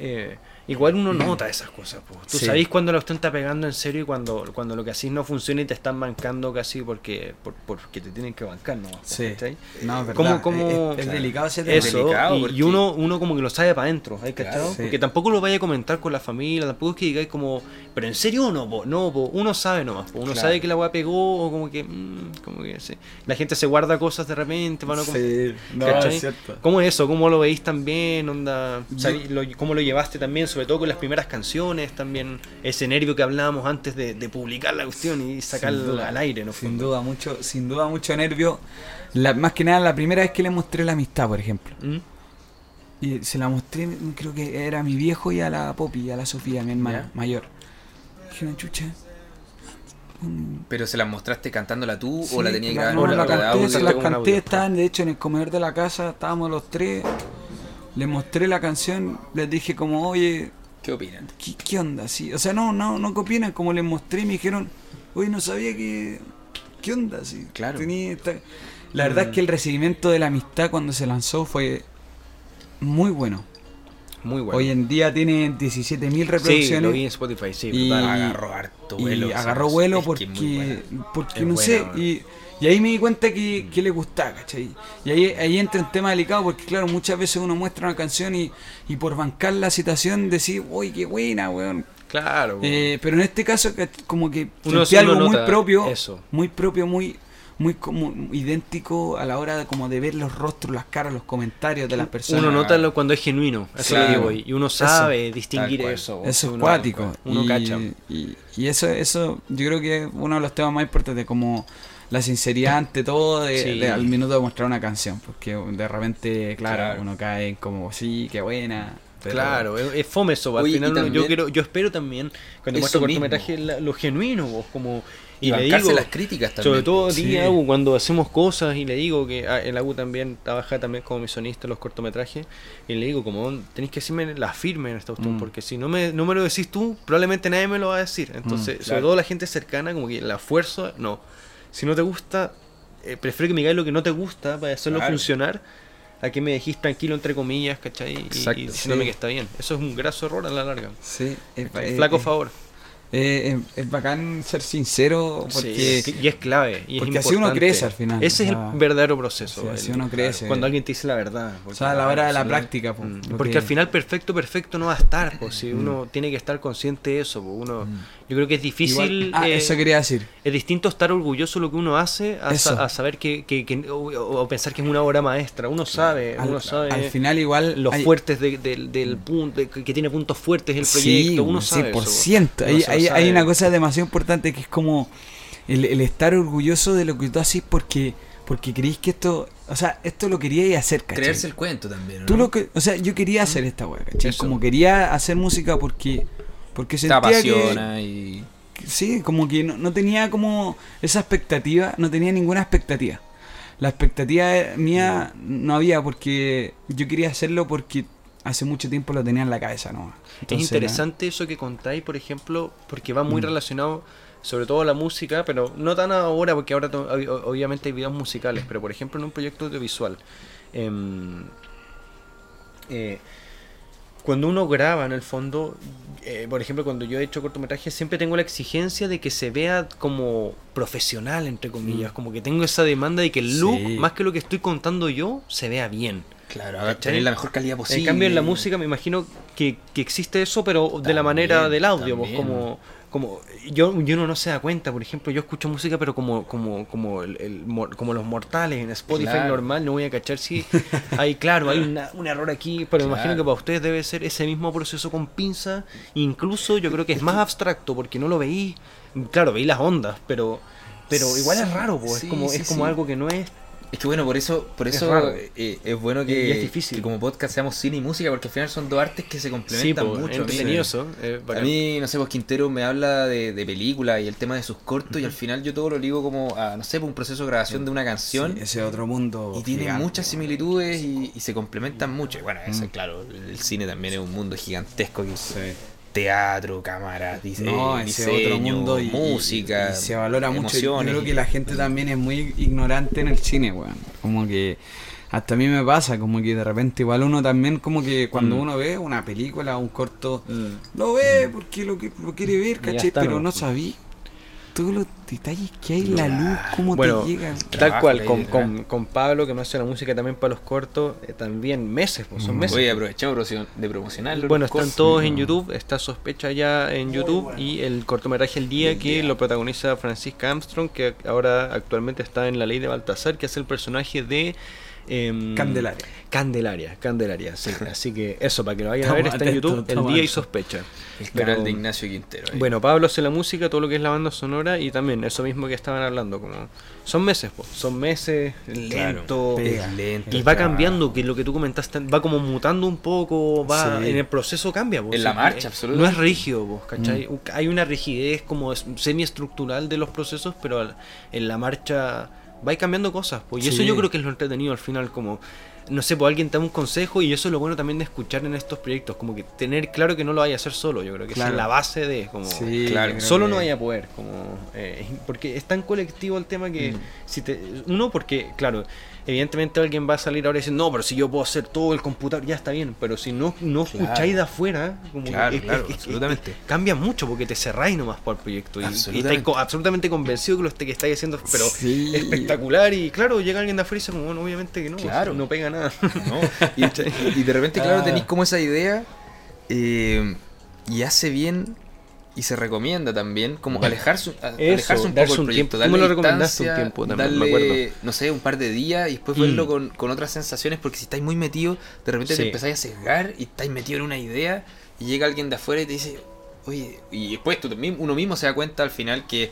eh, igual uno nota esas cosas. po. Tú Sí. sabés cuando la cuestión está pegando en serio y cuando, cuando lo que hacís no funciona y te están bancando casi porque, por- porque te tienen que bancar, ¿no? Sí. No, es verdad. ¿Cómo- cómo- es, es delicado ese tema. Eso, delicado y, porque- y uno, uno como que lo sabe para adentro, ¿hay Claro, sí. Porque tampoco lo vaya a comentar con la familia, tampoco es que digáis como, pero en serio o no, po? no, po? uno sabe nomás, po. uno Claro. sabe que la weá pegó, o como que, mm, como que sí. La gente se guarda cosas de repente, para no Sí, no, es cierto. ¿Cómo es eso? ¿Cómo lo veis también? Onda, Yo- sabí- lo- ¿Cómo lo llevaste también? Sobre todo con las primeras canciones, también ese nervio que hablábamos antes de, de publicar la cuestión y sacarla duda, al aire, ¿no? Sin duda, mucho, sin duda, mucho nervio. La, más que nada, la primera vez que le mostré la amistad, por ejemplo. ¿Mm? Y se la mostré, creo que era a mi viejo y a la Popi, a la Sofía, mi hermana Ya. mayor. Dijeron, chucha. ¿Pero se las mostraste cantándola tú Sí, o la tenías la- grabada no, en la nota de canté, audio? se las canté, estaban de hecho en el comedor de la casa, estábamos los tres. Les mostré la canción, les dije como, oye, ¿Qué opinan? ¿qué, qué onda? Sí, o sea, no, no, no copian, como les mostré, me dijeron, oye, no sabía que... ¿Qué onda? Sí, Claro. tenía esta-". La verdad es que el recibimiento de la amistad cuando se lanzó fue muy bueno. Muy bueno. Hoy en día tiene 17.000 sí, reproducciones. lo vi en Spotify, sí, Y-. Agarró harto vuelo. y agarró vuelo porque, porque no buena, sé, weón. y, y ahí me di cuenta que, que le gustaba, ¿cachai? Y ahí, ahí entra un tema delicado porque claro, muchas veces uno muestra una canción y, y por bancar la situación decir, uy, qué buena, weón. Claro. Eh, pero en este caso que- como que Uno sentí algo muy propio, eso. muy propio, muy muy como idéntico a la hora de como de ver los rostros, las caras, los comentarios de las personas. uno nota lo cuando es genuino, eso Claro. lo digo, y uno sabe distinguir eso. Eso es uno- cuático. Uno y, cacha. Y, y eso, eso yo creo que es uno de los temas más importantes, como la sinceridad ante todo de, Sí. de al minuto de mostrar una canción. Porque de repente, claro, Claro. uno cae como, sí, qué buena. pero- Claro, es, fome eso. Al Oye, final y yo quiero, yo espero también cuando muestro cortometraje la- lo genuino, vos, como Y, le bancarse digo, las críticas también. Sobre todo a ti, Sí. Agu, cuando hacemos cosas y le digo que ah, el Agu también trabaja también como misionista en los cortometrajes y le digo como tenéis que decirme la firme en esta cuestión Mm. porque si no me, no me lo decís tú, probablemente nadie me lo va a decir. Entonces, sobre claro. todo la gente cercana, como que la fuerza, no. Si no te gusta, eh, prefiero que me digáis lo que no te gusta para hacerlo Claro. funcionar a que me dejís tranquilo entre comillas, ¿cachai? Y- Exacto. y diciéndome Sí. que está bien. Eso es un graso error a la larga. Sí, es, flaco eh, favor. Eh, es, es bacán ser sincero porque Sí, y es clave. Y es porque así uno crece al final, Ese o es el verdadero proceso. sí, el- así uno crece. Cuando alguien te dice la verdad. O sea, a la hora de la Sí. práctica, po, Mm. Porque que- al final perfecto, perfecto no va a estar. Pues, si Mm. uno tiene que estar consciente de eso. pues, uno, Yo creo que es difícil. Igual- ah, eh, eso quería decir. es distinto estar orgulloso de lo que uno hace a, Eso. sa- a saber que, que- que- o, o pensar que es una obra maestra. Uno sabe, Al, uno sabe al final igual los hay- fuertes de- del- del punto, de- que tiene puntos fuertes el Sí, proyecto. uno un sabe. eso, 100%. uno Hay, se hay, una cosa demasiado importante que es como el, el estar orgulloso de lo que tú haces porque porque creís que esto, o sea, esto lo queríais hacer, ¿cachai? Creerse el cuento también. ¿no? Tú lo que, o sea, yo quería hacer esta weá, ¿cachai? Eso. Como quería hacer música porque porque te sentía apasiona y. que sí, como que no, no tenía como esa expectativa, no tenía ninguna expectativa. La expectativa mía no había porque yo quería hacerlo porque hace mucho tiempo lo tenía en la cabeza, ¿no? Es Entonces, interesante eso que contáis, por ejemplo, porque va muy Mm. relacionado sobre todo a la música, pero no tan ahora, porque ahora obviamente hay videos musicales, pero por ejemplo en un proyecto audiovisual. em, eh, cuando uno graba en el fondo, eh, por ejemplo, cuando yo he hecho cortometrajes, siempre tengo la exigencia de que se vea como profesional, entre comillas. Como que tengo esa demanda de que el look, Sí. más que lo que estoy contando yo, se vea bien. Claro, tener la mejor calidad posible. En cambio, en la música me imagino que, que existe eso, pero de la manera del audio, también. como, como yo, yo uno no se da cuenta, por ejemplo, yo escucho música, pero como, como, como, el, el como los mortales en Spotify Claro. normal, no voy a cachar si hay, claro, hay una- un error aquí, pero me imagino que para ustedes debe ser ese mismo proceso con pinza, incluso yo creo que es más abstracto, porque no lo veí, claro, veí las ondas, pero pero igual es raro, pues, sí, es como, sí, es como algo que no es Es que bueno, por eso, por Es eso eh, es bueno que, es difícil. que como podcast seamos cine y música, porque al final son dos artes que se complementan po, mucho. A mí- eh, A mí, no sé, pues Quintero me habla de, de películas y el tema de sus cortos, y al final yo todo lo ligo como a, no sé, pues un proceso de grabación de una canción. Sí, ese otro mundo. Y tiene muchas similitudes y, y se complementan mucho. Y bueno, eso, Mm. claro, el cine también es un mundo gigantesco que Sí. Teatro, cámaras, dise- No, ese diseño, otro mundo y, música, y se valora mucho. Yo creo que la gente también es muy ignorante en el cine, weón. Como que hasta a mí me pasa, como que de repente igual uno también como que cuando Mm. uno ve una película o un corto, Mm. lo ve porque lo, que, lo quiere ver, está, Pero ¿no? no sabí todos los detalles que hay, la luz, cómo Bueno, te llega. Tal cual, con, con, con Pablo que me hace la música también para los cortos, eh, también meses, pues, son Mm. meses. Oye, aprovechamos promoción- de promocionarlo. bueno, están todos en no. YouTube, está Sospecha ya en YouTube y el cortometraje El Día que lo protagoniza Francisca Armstrong, que ahora actualmente está en La Ley de Baltasar, que es el personaje de... em, Candelaria. Candelaria, Candelaria, sí. Así que eso, para que lo vayan a ver, está en YouTube, El Día y. Sospecha. El canal de Ignacio Quintero. ahí. Bueno, Pablo hace la música, todo lo que es la banda sonora y también eso mismo que estaban hablando, como son meses, pues, son meses Claro, lento pega. es lento. y va cambiando, que lo que tú comentaste va como mutando un poco, va Sí. en el proceso cambia, pues, En la sí, marcha, eh, absolutamente. No es rígido, pues, ¿cachai? Mm. Hay una rigidez como semi estructural de los procesos, pero en la marcha va cambiando cosas, pues, y eso yo creo que es lo entretenido al final, como no sé, pues alguien te da un consejo y eso es lo bueno también de escuchar en estos proyectos, como que tener claro que no lo vaya a hacer solo, yo creo que esa es la base de como Sí, Claro, solo no vaya a poder como eh, porque es tan colectivo el tema que Mm. si te uno porque claro evidentemente alguien va a salir ahora y decir no pero si yo puedo hacer todo el computador ya está bien pero si no no Claro. escucháis de afuera como Claro, es- claro, es- es- absolutamente. es- cambia mucho porque te cerráis nomás por el proyecto y, y estáis co- absolutamente convencido que lo que estáis haciendo pero Sí. espectacular y claro llega alguien de afuera y dice bueno obviamente que no Claro. no pega nada ¿no? Y, y de repente, claro, Ah. tenéis como esa idea eh, y hace bien y se recomienda también como alejarse, a- alejarse un poco del proyecto, tiempo. Darle lo recomendaste un tiempo también, me darle, acuerdo. no sé, un par de días y después Mm. verlo con, con otras sensaciones porque si estáis muy metidos, de repente Sí. te empezáis a sesgar y estáis metido en una idea y llega alguien de afuera y te dice, oye, y después tú también, uno mismo se da cuenta al final que,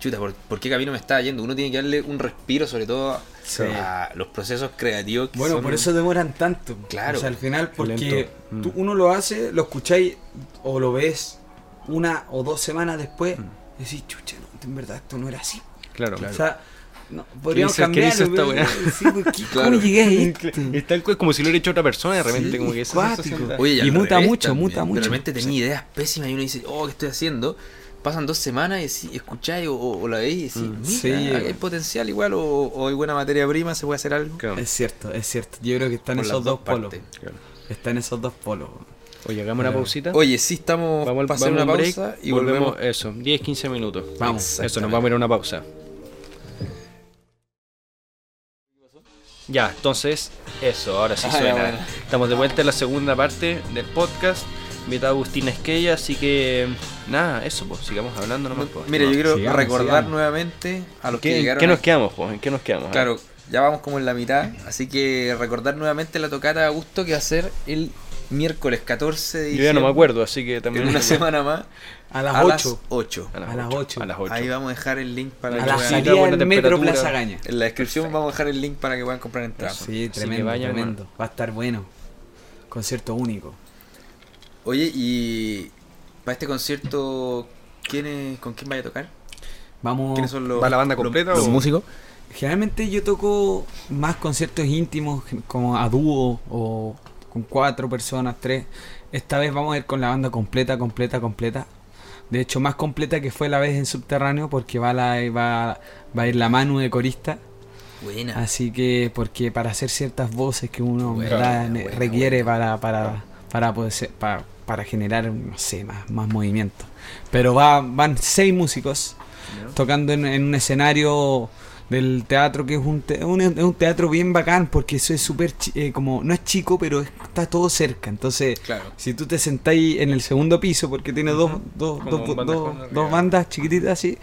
chuta, ¿por, por qué camino me está yendo? Uno tiene que darle un respiro sobre todo Sí. a los procesos creativos. que Bueno, son- por eso demoran tanto. Claro. O sea, al final, porque. Mm. tú- uno lo hace, lo escucháis o lo ves una o dos semanas después, y decís, chucha, no, en verdad esto no era así. claro, O sea, no, podríamos cambiarlo. esta pero- weá? sí, ¿por qué? Claro. ¿Cómo llegué a esto? Es tal cual como si lo hubiera hecho otra persona de repente, Sí, como que esa Oye, Y al muta revés mucho, también. muta mucho. De repente tenía Sí. ideas pésimas y uno dice, oh, ¿qué estoy haciendo? Pasan dos semanas y si escucháis o, o la veis y decís, Mm. mira, Sí, hay bueno. potencial igual o, o hay buena materia prima, se puede hacer algo. Claro. Es cierto, es cierto. Yo creo que están Por esos dos dos polos. Claro. Están esos dos polos. Oye, hagamos una pausita. Oye, sí estamos vamos para hacer una a un break, pausa y volvemos, volvemos. eso, 10, 15 minutos. Vamos. Eso, nos vamos a ir a una pausa. Ya, entonces, eso, ahora sí Ah, suena. bueno. Estamos de vuelta en la segunda parte del podcast. Invitado Agustín Esquella, así que nada, eso, pues sigamos hablando nomás. pues. Mira, yo quiero Sigamos, recordar sigamos. nuevamente a los que ¿Qué, ¿En llegaron. qué nos a- quedamos, pues? ¿En qué nos quedamos? Claro, ya vamos como en la mitad, así que recordar nuevamente la tocata de Augusto que va a ser el miércoles 14 de Yo diciembre. ya no me acuerdo, así que también. En una semana más. A las a 8. las 8. A las, A las 8. ocho. A las 8. Ahí vamos a dejar el link para A que la puedan- salida, buena del metro temperatura. Plaza Gaña. En la descripción Perfecto. vamos a dejar el link para que puedan comprar entradas. Sí, tremendo, vayan, tremendo. Va a estar bueno. Concierto único. Oye, y para este concierto, ¿quién ¿con quién vaya a tocar? Vamos. ¿Quiénes son los, ¿Va la banda los- completa los o- músicos? Generalmente yo toco más conciertos íntimos, como a dúo o con cuatro personas, tres. Esta vez vamos a ir con la banda completa, completa, completa. De hecho, más completa que fue la vez en Subterráneo, porque va, la, va, va a ir la Manu de corista. Buena. Así que, porque para hacer ciertas voces que uno en Buena, verdad buena, requiere. Para, para, para poder ser- pa- para generar, no sé, más, más movimiento. Pero va, van seis músicos tocando en, en un escenario del teatro que es un, te- un- es un teatro bien bacán porque eso es súper eh, como no es chico pero es- está todo cerca. Entonces Claro. si tú te sentáis en el segundo piso porque tiene dos, dos, dos, bandejón dos- bandas chiquititas así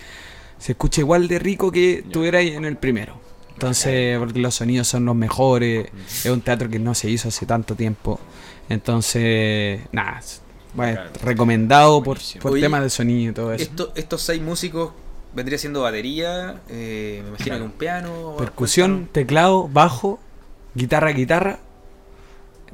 se escucha igual de rico que estuvierais en el primero. Entonces porque los sonidos son los mejores es un teatro que no se hizo hace tanto tiempo. Entonces nada bueno, recomendado por, por Oye, temas de sonido y todo eso. Esto- estos seis músicos vendría siendo batería, eh, me imagino que un piano. Percusión, teclado, bajo, guitarra, guitarra,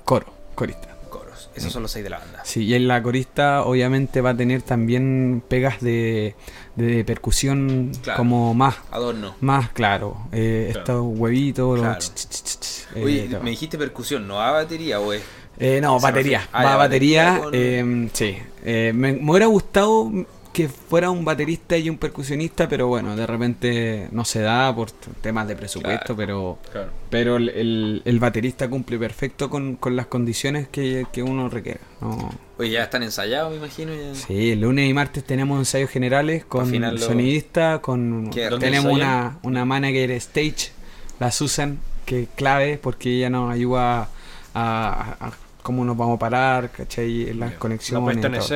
coro, corista. coros. Esos son los seis de la banda. Sí, y en la corista obviamente va a tener también pegas de, de percusión Claro. como más, Adorno. más claro. Eh, Claro. Estos huevitos, Claro. ch, ch, ch, ch, eh, Oye, claro. me dijiste percusión, ¿no a batería o es? Eh, no, batería. ah, va batería. batería con- eh, sí. Eh, me, me hubiera gustado que fuera un baterista y un percusionista, pero bueno, de repente no se da por temas de presupuesto, Claro. pero Claro. pero el, el- el baterista cumple perfecto con, con las condiciones que, que uno requiere. No. Oye, ya están ensayados, me imagino. ya. Sí, el lunes y martes tenemos ensayos generales con afinarlo. sonidista, con ¿Qué- dónde tenemos una, una manager stage, la Susan, que es clave porque ella nos ayuda a, a- a cómo nos vamos a parar, ¿cachai? En las La conexiones.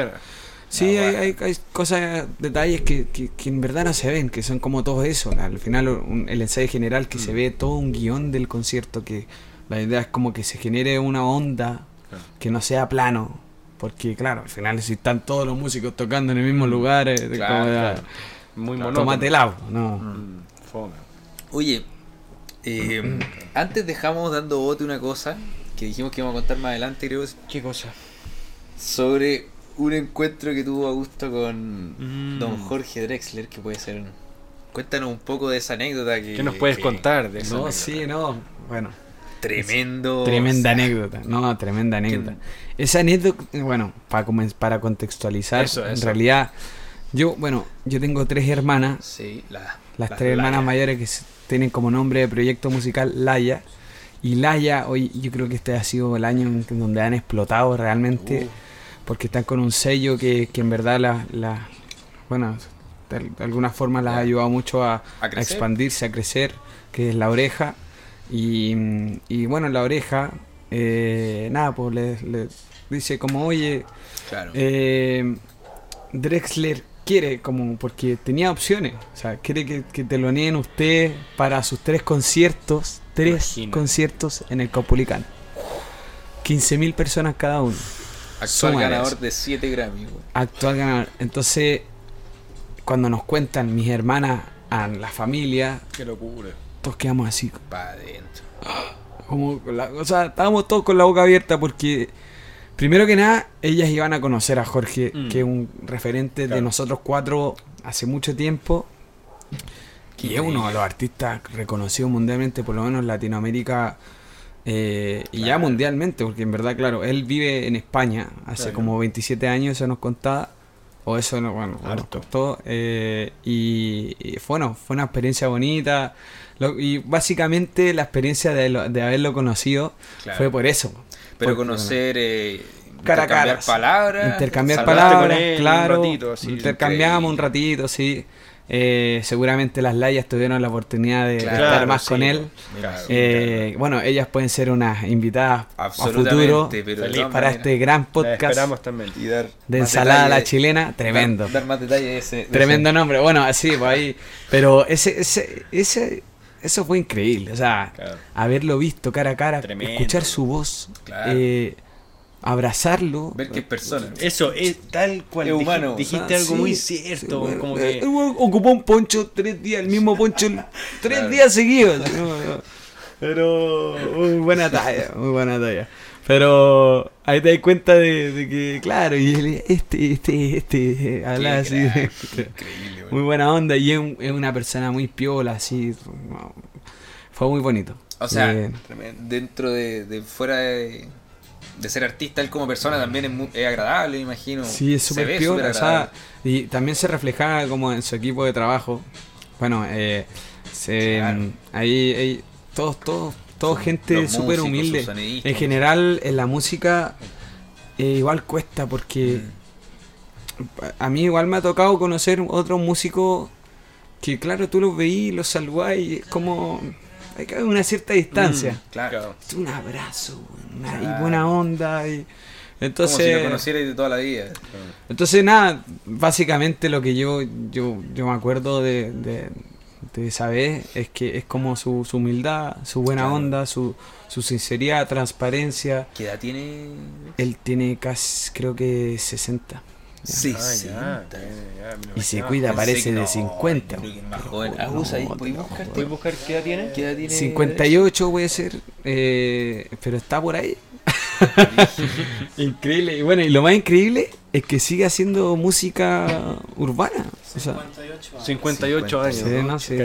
Sí, Ah, hay, hay, hay cosas, detalles que, que, que en verdad no se ven, que son como todo eso. Al final, un- el ensayo general que se Mm. ve todo un guion del concierto, que la idea es como que se genere una onda Claro. que no sea plano. Porque, claro, al final, si están todos los músicos tocando en el mismo lugar, es Claro, como claro. Muy Claro. monótono. agua, no. Mm, fome. Oye, eh, antes dejamos dando bote una cosa que dijimos que íbamos a contar más adelante, creo, ¿Qué cosa? sobre un encuentro que tuvo Augusto con Mm. don Jorge Drexler, que puede ser... un- Cuéntanos un poco de esa anécdota que... ¿Qué nos puedes que- contar de eso? No, sí, no. Bueno, Tremendo. tremenda o sea, anécdota. No, tremenda anécdota. que- Esa anécdota, bueno, para, para contextualizar, Eso, en realidad, yo, bueno, yo tengo tres hermanas, Sí, la- las tres hermanas mayores que tienen como nombre de proyecto musical Laya. Y Laya, hoy yo creo que este ha sido el año en donde han explotado realmente, Uh. Porque están con un sello que, que en verdad la, la- bueno, de, al- de alguna forma las ha ayudado mucho a, A a crecer. expandirse, a crecer, que es la oreja. Y, y bueno, la oreja, eh, nada, pues le, le dice como, oye, Claro. eh, Drexler quiere, como, porque tenía opciones, o sea, quiere que, que te lo nieguen usted para sus tres conciertos, tres conciertos en el Caupolicán. 15.000 personas cada uno. Actual ganador de 7 Grammy. güey. Actual ganador. Entonces, cuando nos cuentan mis hermanas a la familia, Qué locura. todos quedamos así, Pa' adentro. como, con la- o sea, estábamos todos con la boca abierta porque, primero que nada, ellas iban a conocer a Jorge, Mm. que es un referente de nosotros cuatro hace mucho tiempo. Y es uno de los artistas reconocidos mundialmente, por lo menos en Latinoamérica eh, y ya Claro. mundialmente, porque en verdad, claro, él vive en España hace Claro. como 27 años, eso nos contaba, o eso, no, bueno, nos Harto. contó, eh, y, y fue, bueno, fue una experiencia bonita, lo- y básicamente la experiencia de, lo- de haberlo conocido Claro. fue por eso. Pero Fue- conocer, eh, Cara intercambiar palabras. Intercambiar palabras, él un claro. ratito, así. intercambiamos un ratito, sí. Eh, seguramente las layas tuvieron la oportunidad de, de Claro, estar más sí, con él. Claro. imagino. Eh, bueno, ellas pueden ser unas invitadas a futuro pero para este gran podcast esperamos también. Y dar de ensalada a la chilena. Tremendo. Dar, dar más detalles de ese. de Tremendo ese- nombre. Bueno, así, pues ahí. Pero ese, ese, ese, eso fue increíble. O sea, Claro. haberlo visto cara a cara, Tremendo. escuchar su voz, Claro. eh, abrazarlo. Ver que es persona. Eso es tal cual. Es humano. Dijiste Ah, algo sí, muy sí, cierto. bueno, como eh, que. weón ocupó un poncho tres días, el mismo poncho, tres Claro. días seguidos. Pero muy buena talla, muy buena talla. Pero ahí te das cuenta de, de que, claro, y él, este, este, este, eh, habla así. de- crack, Increíble, muy buena onda y es, un- es una persona muy piola, así. Fue muy bonito. O sea, Eh, dentro de, de fuera de, de ser artista, él como persona también es, muy, es agradable, me imagino. Sí, es súper o sea, agradable. y también se reflejaba como en su equipo de trabajo. Bueno, eh, se, Claro. ahí, ahí todos, todos, todos gente súper humilde. En general, en la música, eh, igual cuesta porque a mí igual me ha tocado conocer otros músicos que claro, tú los veí, los saludás y es como hay que haber una cierta distancia. Claro. Es Un abrazo, una- y Claro. buena onda y entonces Como si lo conocierais de toda la vida. entonces nada, básicamente lo que yo yo, yo me acuerdo de, de, de esa vez es que es como su, su humildad, su buena Claro. onda, su, su sinceridad, transparencia. ¿Qué edad tiene? Él tiene casi, creo que 60. Sí, Ah, sí. ya, ya, Y se cuida, Pensé parece de no, 50. yo creo que es más Pero, joven. Ah, no, usa ahí, te ¿podéis lo buscar? ¿Puedes buscar qué edad tiene? ¿Qué edad tiene? 58 puede ser, eh, pero está por ahí. increíble. Y bueno, y lo más increíble es que sigue haciendo música urbana. O sea, 58 años. 58 años. sí, no, sí,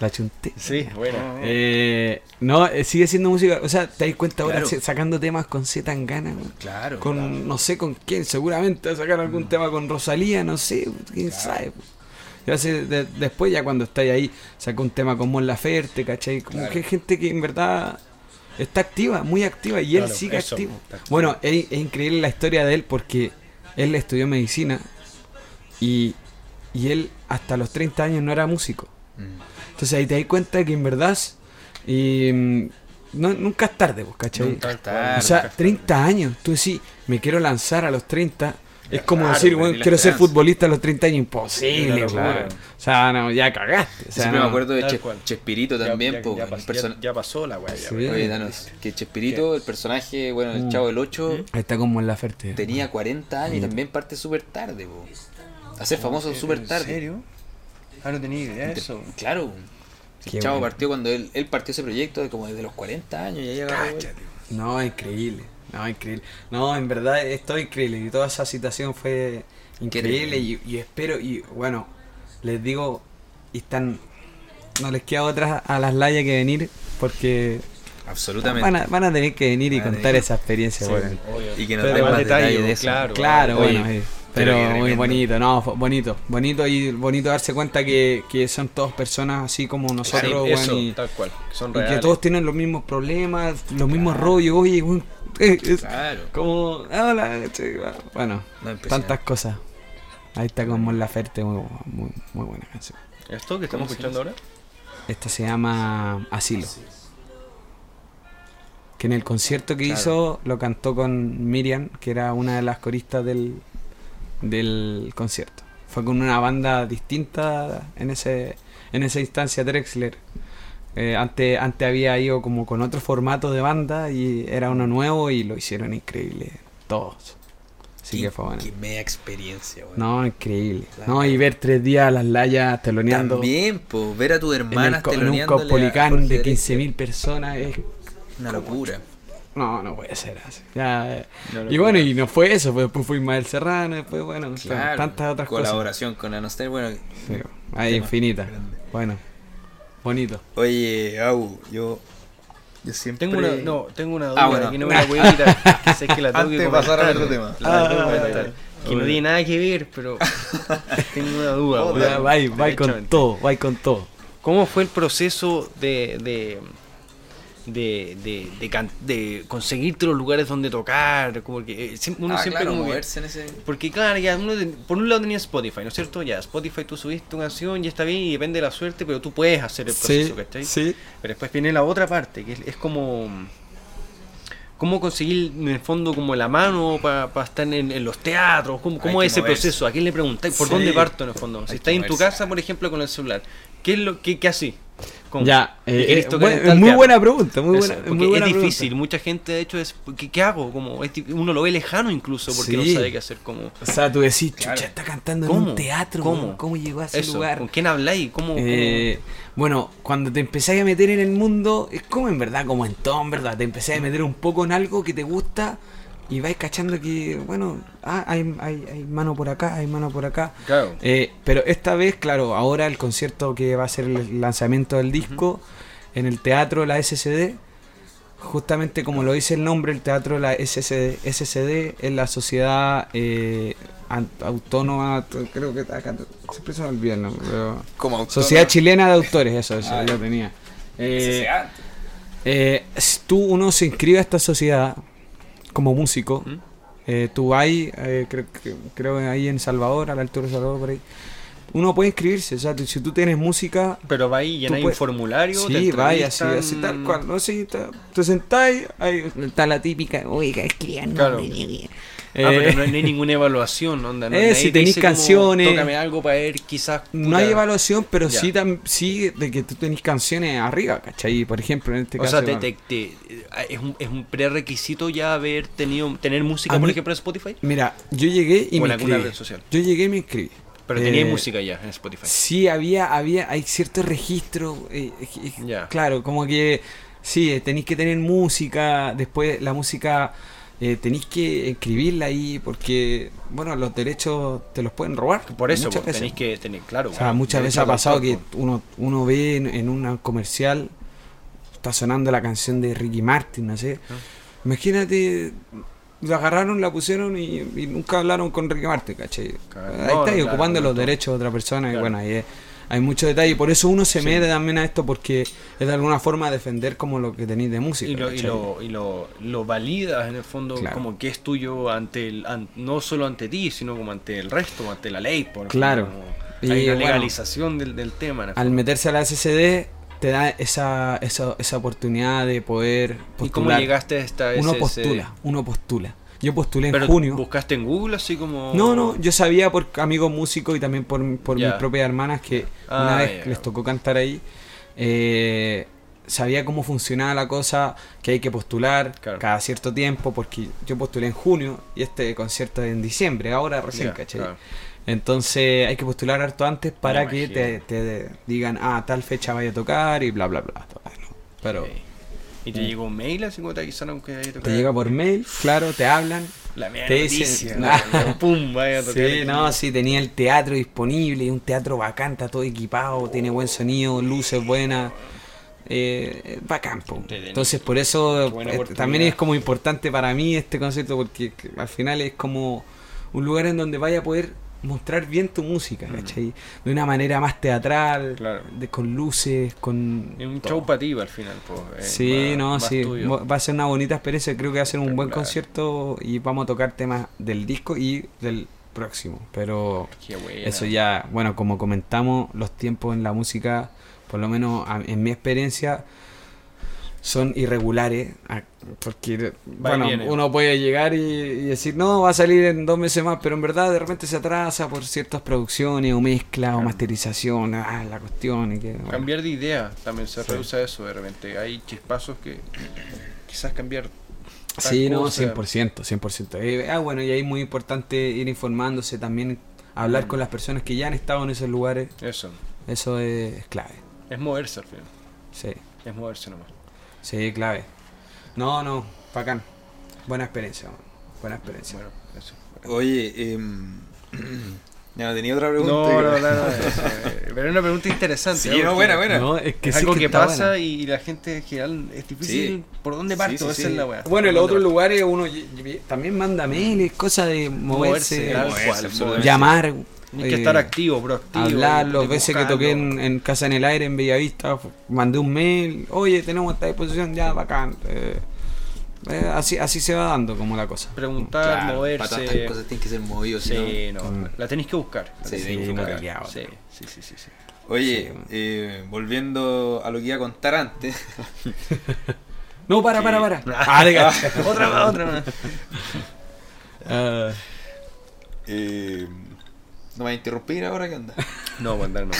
la chunté. Sí, bueno. Eh, no, eh, sigue siendo música. O sea, te das cuenta ahora Claro. sacando temas con Z Tangana. Claro. Con no sé con quién, seguramente va a sacar algún tema con Rosalía, no sé, quién sabe. po. Y hace- de- después ya cuando estáis ahí, sacó un tema con Mon Laferte, ¿cachai? Como que hay gente que en verdad está activa, muy activa, y él sigue eso, activo. Bueno, es, es increíble la historia de él porque él estudió medicina y, y él hasta los 30 años no era músico. Mm. Entonces ahí te das cuenta que en verdad y, mm, no, nunca es tarde, pues, ¿cachai? Nunca es o tarde. sea, 30 años, tú decís, me quiero lanzar a los 30. Es como Claro, decir, bueno, la quiero ser futbolista a los 30 años, imposible, Claro, claro. O sea, no, ya cagaste. O sea, Siempre no. me acuerdo de Tal Che- cual. Chespirito Ya- también, ya, po, ya pas- person- ya- ya pasó la weá. Sí. weá. Oye, danos, que Chespirito, el personaje, bueno, el Mm. chavo del 8, Ahí está como en la Ferte. tenía 40 años y también parte súper tarde, po. Hacer famoso súper tarde. ¿En serio? Ah, no tenía idea de eso. Claro. El chavo bueno. partió cuando él, él partió ese proyecto de como desde los 40 años y ahí agarró. Cáchate. No, increíble. No, increíble. No, en verdad es todo increíble. Y toda esa situación fue increíble. Y, y espero, y bueno, les digo, y están. No les queda otra a las layas que venir porque Absolutamente. van a, van a tener que venir y contar esa experiencia. Sí, bueno. obvio. Y que nos den más más detalle, detalles de eso. claro. Claro, Oye, bueno, eh, pero muy bonito, no, bonito, bonito y bonito darse cuenta que, que son todas personas así como nosotros, Sí, weón, eso, y, tal cual. que Son y que todos tienen los mismos problemas, los mismos rollos, oye, eh, Claro. como, hola, che, bueno, No, tantas cosas. Ahí está con Mon Laferte, muy, muy, muy buena canción. ¿Esto que estamos ¿Cómo se escuchando ahora? Esta se llama Asilo. Que en el concierto que Claro. hizo lo cantó con Miriam, que era una de las coristas del, del concierto. Fue con una banda distinta en ese en esa instancia Drexler. Eh, antes, antes había ido como con otro formato de banda y era uno nuevo y lo hicieron increíble. Todos. Así que fue bueno. Qué media experiencia, weón. No, increíble. Claro. No, y ver tres días a las layas teloneando También, po, ver a tu en, hermana el co- en un Caupolicán de Drexler. 15.000 personas es Una locura. No, no puede ser así. Ya, eh. No, y bueno, y no fue eso, pues después fue Ismael Serrano, después, bueno, Claro. tantas otras cosas. Colaboración con Anostel, bueno. Sí, hay infinita. grande. Bueno, bonito. Oye, Au, yo. Yo siempre. Tengo una, no, tengo una Ah, duda bueno. que no me la voy a quitar. Que sé que la tengo Antes que de pasar comentar. otro tema. La tengo que Ah, Que no tiene nada que ver, pero tengo una duda. Oh, weón. Ya, va, va con todo, va con todo. ¿Cómo fue el proceso de, de, de, de, de can- de conseguirte los lugares donde tocar? Como que eh, uno Ah, siempre claro, como que- moverse en ese. Porque claro, ya uno de- por un lado tenía Spotify, ¿no es cierto? Ya, Spotify tú subiste una canción y está bien y depende de la suerte, pero tú puedes hacer el proceso, ¿cachai? sí. Pero después viene la otra parte, que es, es como... ¿Cómo conseguir en el fondo como la mano para estar en, en los teatros? ¿Cómo, cómo es ese moverse. proceso? ¿A quién le preguntáis? ¿Por Sí. dónde parto en el fondo? Si estás en tu casa, por ejemplo, con el celular, ¿qué es lo que, qué así? ¿Cómo? Ya, ¿Y eh, eh, tocar en buen- tal muy buena pregunta, muy Eso, buena, porque muy buena es pregunta. difícil, mucha gente de hecho es, ¿qué, qué hago? Como, es uno lo ve lejano incluso porque Sí. no sabe qué hacer como... O sea, tú decís, chucha, Claro. está cantando en ¿Cómo? un teatro, ¿Cómo? ¿cómo, ¿cómo llegó a ese Eso, lugar? ¿con quién habláis? ¿Cómo, cómo- Eh, bueno, cuando te empezás a meter en el mundo, es como en verdad, como en todo, en verdad, te empezás a meter un poco en algo que te gusta y vais cachando que, bueno, ah, hay, hay, hay mano por acá, hay mano por acá. Claro. Eh, pero esta vez, claro, ahora el concierto que va a ser el lanzamiento del disco en el teatro La SCD, justamente como lo dice el nombre, el teatro La SCD, SCD es la sociedad eh, autónoma, creo que acá, siempre se me olvida el nombre, pero-. Sociedad Chilena de Autores, eso, eso Ah, lo tenía. Eh, eh, si tú uno se inscribe a esta sociedad como músico, ¿Mm? Eh, tú vas, eh, creo, creo ahí en Salvador, a la altura de Salvador, por ahí. Uno puede inscribirse, o sea, si tú tienes música, Pero va ahí, llenáis un puedes- formulario. te sí, vaya, así, entrevistan. así tal cual, no sé, te, te sentáis, ahí está la típica, oiga, escriban, Claro. Ah, eh, pero no, no hay ninguna evaluación, onda. No, Eh, si te tenéis dice como, canciones- Tócame algo para ver, quizás. No puta, hay evaluación, pero Ya. sí, tam- sí de que tú tenés canciones arriba, ¿cachai? Por ejemplo, en este O caso. sea, te, te- te- eh, es, un, es un prerequisito ya haber tenido tener música, A por mí- ejemplo, en Spotify. Mira, yo llegué y o me en alguna inscribí. red social. Yo llegué y me inscribí. Pero tenía Eh, música ya en Spotify. Sí, había, había, hay ciertos registros. eh. Claro, como que sí, eh, tenéis que tener música. Después la música eh, tenéis que escribirla ahí porque, bueno, los derechos te los pueden robar. Por eso, muchas pues, veces. tenéis que tener, claro. O sea, muchas veces ha pasado que uno, uno ve en, en una comercial, está sonando la canción de Ricky Martin, no sé. Ah. Imagínate, la agarraron, la pusieron y, y nunca hablaron con Ricky Martin, ¿cachai? Claro. Ahí está, y claro, ocupando los derechos de otra persona, y bueno, ahí es- hay mucho detalle. Por eso uno se Sí. mete también a esto, porque es de alguna forma defender como lo que tenéis de música. Y lo, y lo, y lo, lo validas en el fondo como que es tuyo ante el, an- no solo ante ti, sino como ante el resto, ante la ley. Por Claro. Como, Y una bueno, legalización del, del tema. Al meterse a la SCD, te da esa, esa, esa oportunidad de poder ¿Y cómo postular. llegaste a esta Uno postula, uno postula. Yo postulé en junio. buscaste en Google así como... No, no, yo sabía por amigos músicos y también por, por mis propias hermanas que Ah, una vez ya. les tocó cantar ahí, eh, sabía cómo funcionaba la cosa, que hay que postular Claro. cada cierto tiempo, porque yo postulé en junio y este concierto es en diciembre, ahora recién, Ya, ¿cachai? claro. Entonces hay que postular harto antes para que te, digan, ah, tal fecha vaya a tocar y bla, bla, bla. Bueno, pero. ¿Y te llegó un mail así como te avisaron que haya te llega por mail, claro, te hablan. La mía te noticia, dicen- ¿no? Pum, vaya a tocar Sí, aquí. no, sí, tenía el teatro disponible, un teatro bacán, está todo equipado, tiene buen sonido, luces buenas. Eh, bacán, po. Entonces, por eso eh, oportunidad. también es como importante para mí este concepto, porque que al final es como un lugar en donde vaya a poder mostrar bien tu música, ¿cachai? De una manera más teatral, Mm. Claro. de, con luces, con. Es un todo. show para ti al final. Pues, eh, Sí, más- no, sí. tuyo. Va va a ser una bonita experiencia. Creo que va a ser un buen concierto y vamos a tocar temas del disco y del próximo. Pero eso ya, bueno, como comentamos, los tiempos en la música, por lo menos en mi experiencia, son irregulares. ah, Porque, bueno, uno puede llegar y, y decir, no, va a salir en dos meses más, pero en verdad de repente se atrasa por ciertas producciones o mezcla o masterización, ah, la cuestión. Y que, bueno. Cambiar de idea también se Sí. rehúsa eso de repente. Hay chispazos que quizás cambiar. Sí, no, cosa. 100%, 100%. Eh, ah, bueno, y ahí es muy importante ir informándose también, hablar Mm. con las personas que ya han estado en esos lugares. Eso. Eso es clave. Es moverse al final. Sí, Es moverse nomás. Sí, clave. No, no, bacán. Buena experiencia, man. buena experiencia. Bueno, eso. Oye, em, ya no tenía otra pregunta. No, no, no, no, eh, Pero es una pregunta interesante. Sí, ¿eh? no, buena, buena. No, es que Es sí algo que pasa buena. y, y la gente en general es difícil. Sí. ¿Por dónde Sí, parto? sí, Esa sí. es la weá. Bueno, en ¿Por los otros lugares uno también manda mails, cosas de moverse, Moverse, tal moverse, cual, Tienes que eh, estar activo, proactivo. hablar, y- las y veces que toqué en, Casa en el Aire, en Bellavista, mandé un mail, oye, tenemos esta disposición, ya, bacán. eh, eh, así, así se va dando como la cosa. Preguntar, Claro, Para moverse. todas estas cosas tienen que ser movidos. Sí, no, Mm. la tenéis que buscar. La Sí, tenéis sí, que no buscar. sí, sí, sí, sí, sí. Oye, Sí. eh, volviendo a lo que iba a contar antes. No, para, Sí. para, para. Ah, otra más, otra más. Ah, eh, ¿No me vas a interrumpir ahora? ¿Qué onda? No, mandar no.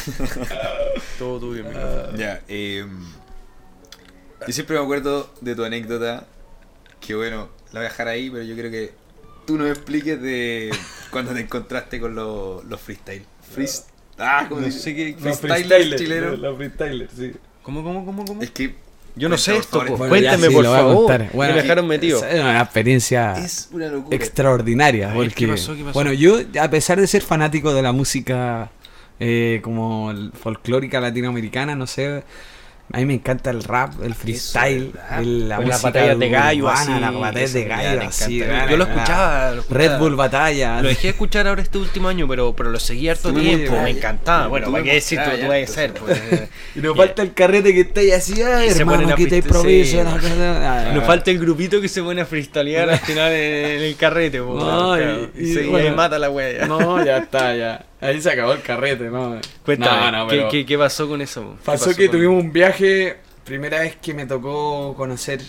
Todo tuyo, mi Ya, eh, yo siempre me acuerdo de tu anécdota, que bueno, la voy a dejar ahí, pero yo creo que tú nos expliques de cuando te encontraste con los, los freestyle. Freest- ah, ¿cómo No sé qué- freestyler chileno. La freestyler, sí. ¿Cómo, cómo, cómo, cómo? Es que Yo no sé por esto, favor. pues. Bueno, ya Cuéntame, sí, por favor. Bueno, me dejaron metido. Es una experiencia es una locura. extraordinaria. A ver, porque, ¿qué pasó? ¿Qué pasó? Bueno, yo, a pesar de ser fanático de la música eh, como folclórica latinoamericana, no sé, A mí me encanta el rap, el freestyle, el- la música batallas de gallo, urbana, así, batallas eso de gallo, así. Yo lo escuchaba, lo escuchaba. Red Bull Batalla. Lo dejé de escuchar ahora este último año, pero, pero lo seguí harto Sí, tiempo, me encantaba. Bueno, ¿para qué decir tú? Tú vas a ser. Pues, Y nos falta el carrete que está ahí así, ay, hermano, que te improviso. sí, la Nos falta el grupito que se pone a freestylear al final en, el carrete. claro. y- se- mata la wea. No, ya está, ya. Ahí se acabó el carrete, ¿no? Cuéntame, No, no, ¿qué, pero qué, qué pasó con eso? Pasó pasó que con- tuvimos un viaje, primera vez que me tocó conocer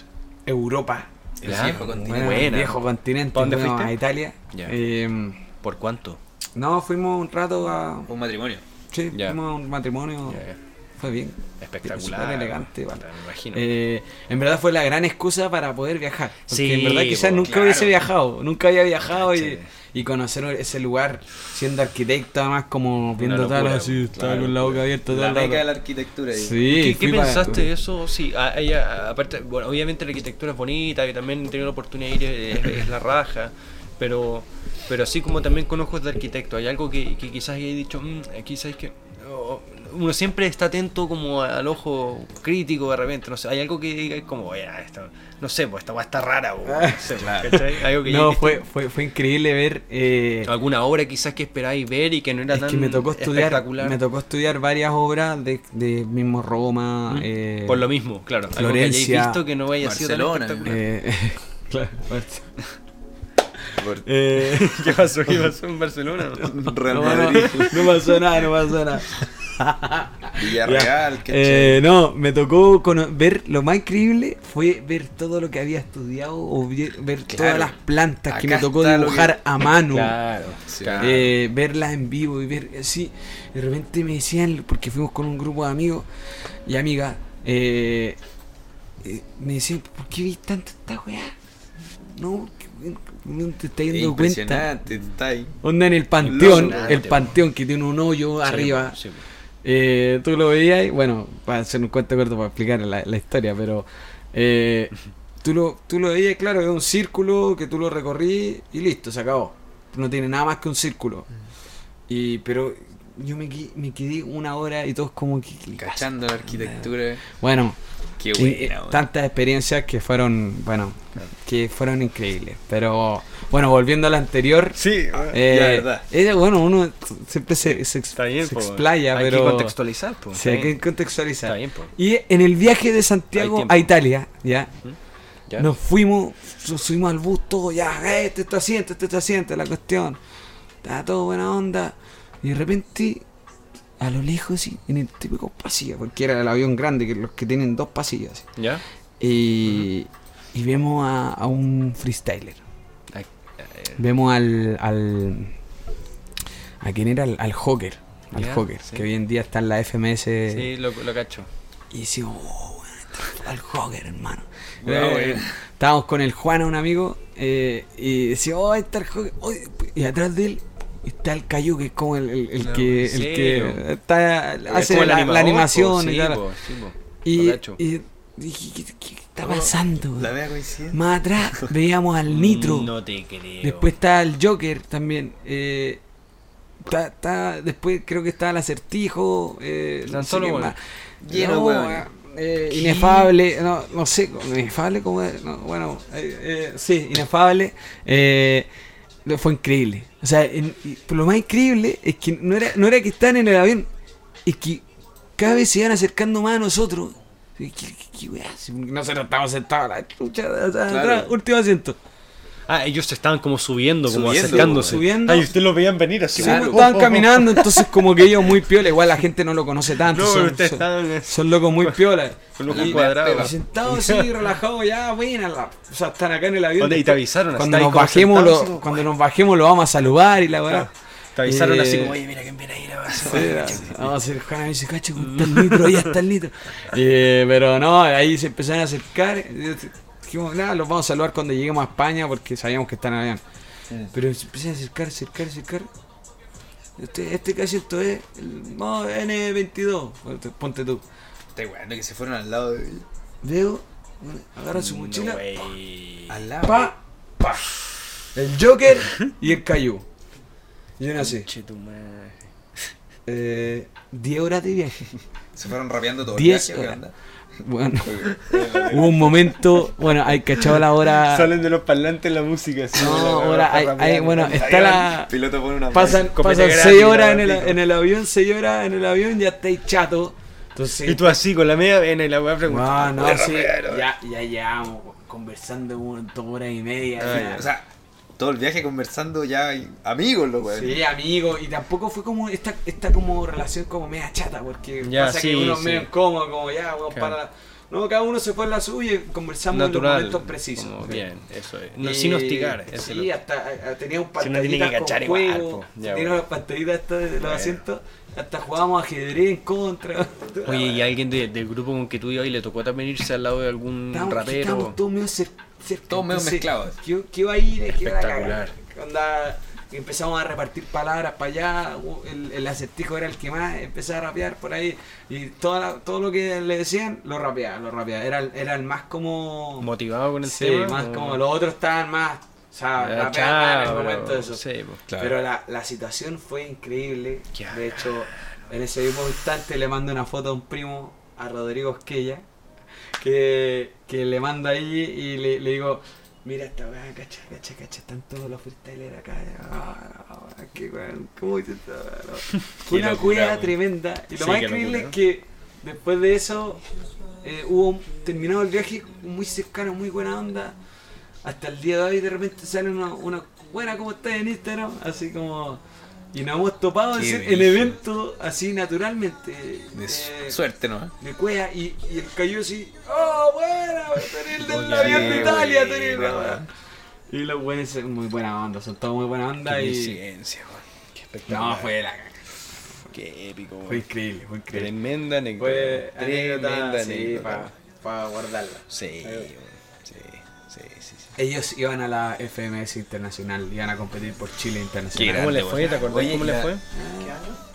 Europa. El Ya, viejo continente. Bueno, el viejo continente. ¿Pa' dónde fuiste? A Italia. Ya. Eh, ¿Por cuánto? no, fuimos un rato a... Un matrimonio. Sí, Ya. fuimos a un matrimonio. Ya, ya. Fue bien. Espectacular. Súper elegante. Me imagino. Eh, en verdad fue la gran excusa para poder viajar. Porque Sí, en verdad quizás nunca claro. hubiese viajado. Nunca había viajado y. y conocer ese lugar siendo arquitecto, además como viendo tal así, estaba claro. con la boca abierta La meca de la arquitectura. ahí. Sí, ¿Qué, qué pensaste de eso? Sí, a- ella, aparte, bueno, obviamente la arquitectura es bonita, y también he tenido la oportunidad de ir, es, es la raja, pero pero así como también con ojos de arquitecto, hay algo que, que quizás haya dicho, "Mm, aquí sabes que oh, uno siempre está atento como al ojo crítico de repente, no sé, hay algo que diga como, esto, no sé, pues esta va está rara, o, no sé, pues, ¿cachai? Algo que No, hayas fue, fue, fue increíble ver. eh, alguna obra quizás que esperáis ver y que no era es tan que me tocó estudiar, espectacular. me tocó estudiar varias obras de, de mismo Roma, Mm. eh, Por lo mismo, claro. Algo que Florencia, hayáis visto que no haya sido tan Barcelona. espectacular. eh, claro, eh, ¿Qué pasó? ¿Qué pasó en Barcelona? No, no pasó nada, no pasó nada. Villarreal, Eh, no, me tocó cono- ver lo más increíble fue ver todo lo que había estudiado o ver todas las plantas que me tocó dibujar que- a mano. Claro. Sí. claro. eh, verlas en vivo y ver así. De repente me decían, porque fuimos con un grupo de amigos y amigas, eh, eh, me decían, ¿por qué vi tanto esta weá? No, que- no te estás dando cuenta. Está ahí. Onda en el panteón, el panteón que tiene un hoyo Sí, arriba. sí. Eh, tú lo veías y bueno, para hacer un cuento corto para explicar la, la historia, pero eh, tú, lo, tú lo veías, claro, es un círculo que tú lo recorrí y listo, se acabó. No tiene nada más que un círculo. Y, pero yo me, quedé una hora y todos como que... Cachando la arquitectura. Bueno, Qué y- buena, y weón. tantas experiencias que fueron, bueno, que fueron increíbles. Pero bueno, volviendo a la anterior, Sí, eh, ya, verdad. ella, bueno, uno siempre se, se, ex- está bien, se po. explaya, Hay pero que contextualizar, po. sí, hay que contextualizar. Está bien, po. Y en el viaje de Santiago a Italia, ya, ¿Ya? nos fuimos, nos subimos al bus todo, ya, eh, este está asiento, este está asiento, la cuestión. Estaba todo buena onda. Y de repente, a lo lejos, sí, en el típico pasillo, porque era el avión grande, que los que tienen dos pasillos. así. ¿Ya? Y, y vemos a, a un freestyler. Ay, Vemos al. al ¿A quién era? Al, al Joker. Al Ya, Joker, sí. que hoy en día está en la FMS. Sí, lo, lo cacho. Y decimos, oh, está el Joker, hermano. Eh, estábamos con el Juan, un amigo, eh, y decíamos, oh, está el. Oh, y atrás de él está el Cayu, que es como el, el- el No, que, ¿en el que está, Es hace la, animación po, y sí, po. Y, y dije, ¿qué, qué está pasando? La vea coincidencia. Más atrás veíamos al Nitro. No te creo. Después está el Joker también. Eh, está, está- después creo que está el acertijo. Eh, Están no solo. Lleno No, hueones. eh, inefable. No, no sé, inefable como es, no, bueno, eh, eh, sí, inefable. Eh, fue increíble. O sea, en- lo más increíble es que no era, no era que están en el avión, es que cada vez se iban acercando más a nosotros. ¿Qué, qué, qué Nosotros estamos sentados a la chucha, o sea, Claro. atrás, último asiento. Ah, ellos se estaban como subiendo, como Subiendo, acercándose. subiendo. Ah, y ustedes los veían venir así. Sí, Claro. estaban caminando, entonces como que ellos muy piola, igual la gente no lo conoce tanto. No, son, son- estaban eh, son locos muy piola. ojos Y- cuadrados. y sentados así, relajados, ya, buena. la- o sea, están acá en el avión. ¿Dónde? ¿Y te avisaron? Cuando ¿Estáis nos, como bajemos, lo, así como- cuando nos bajemos lo vamos a saludar y la verdad. Te avisaron así Eh, como, oye, mira quién viene ahí. la verdad". Vamos a hacer Juana me dice, cacho, está el litro, ahí está el litro. Eh, pero no, ahí se empezaron a acercar. Dijimos, nada, los vamos a saludar cuando lleguemos a España porque sabíamos que están en avión. Pero se empiezan a acercar, acercar, acercar. Este, este casito es el no, N22. Ponte- tú. Está weón, que se fueron al lado de. Veo, bueno, agarra su mochila. No. Al lado. pa, pa. El Joker y el Cayu. Y yo madre. Eh, 10 horas de viaje. Se fueron rapeando todo el 10 viaje, ¿qué horas. Bueno, hubo un momento, bueno, hay cachado la hora. Salen de los parlantes la música. así, No, ahora hay, hay- bueno, está la. El piloto pone una Pasan, Copete pasan gratis, 6 la horas en el, en el avión, 6 horas en el avión, ya estáis chato. Entonces, Y tú así con la media vena y la weá no, preguntando. no, sí, ya, ya llevamos conversando dos horas y media. Ya. O sea, todo el viaje conversando ya y- amigos, los weón. Sí, amigo, y tampoco fue como esta, esta como relación como media chata, porque Ya, pasa sí, que uno es sí. medio incómodo, como ya, weón, Claro. para... No, cada uno se fue en la suya y conversamos en los momentos precisos. como bien, eso es. No, Y- sin hostigar. eso es Sí, lo- hasta a- a- teníamos Si uno tiene que pantallitas con igual, juego, las pantallitas estas de los Bueno. asientos, hasta jugábamos ajedrez en contra. Oye, ¿y alguien de- del grupo con que tú ibas y le tocó también irse al lado de algún Estábamos- rapero? estábamos todos medio cer- cerca. Todos medio entonces, mezclados. ¿Qué, qué iba a ir? ¿Qué iba a Espectacular. cagar? Onda, empezamos a repartir palabras para allá. El, el acertijo era el que más empezaba a rapear por ahí. Y toda la- todo lo que le decían, lo rapeaba, lo rapeaba. Era, el- era el más como. ¿Motivado con el Sí, tema? más o- como los otros estaban más. O sea, Ah, rapeaban chao, más en el momento de eso. Sí, pues. Claro. Pero la, la situación fue increíble. De hecho, en ese mismo instante le mando una foto a un primo, a Rodrigo Esquella, que, que le mando ahí y le, le digo, mira esta weá, cacha, cacha, cacha, están todos los freestylers acá. Ah, qué weón, ¿cómo esta weá? Una weón. tremenda. Y lo Sí, más increíble es que después de eso eh, hubo terminado el viaje muy cercano, muy buena onda. Hasta el día de hoy de repente sale una, una buena como está en Instagram, así como... Y nos hemos topado en, brillo. evento así naturalmente. De eh, suerte, ¿no? de cueva y, y el cayó así, ¡Oh, buena! El del Oye, avión de Italia, tú eres buena, la weá". weón. Y los buenos son muy buena onda, son todos muy buena onda Qué y... weón. Qué espectacular. No, fue la. Qué épico, weón. Fue increíble, fue increíble. Tremenda anécdota. Fue Tremenda anécdota, sí, para guardarla. Sí, Eh. weón. Sí, sí, sí. Ellos iban a la FMS Internacional, iban a competir por Chile Internacional. ¿Cómo le grande, fue? ¿Te acordás Oye, cómo le la- fue? ¿Qué año?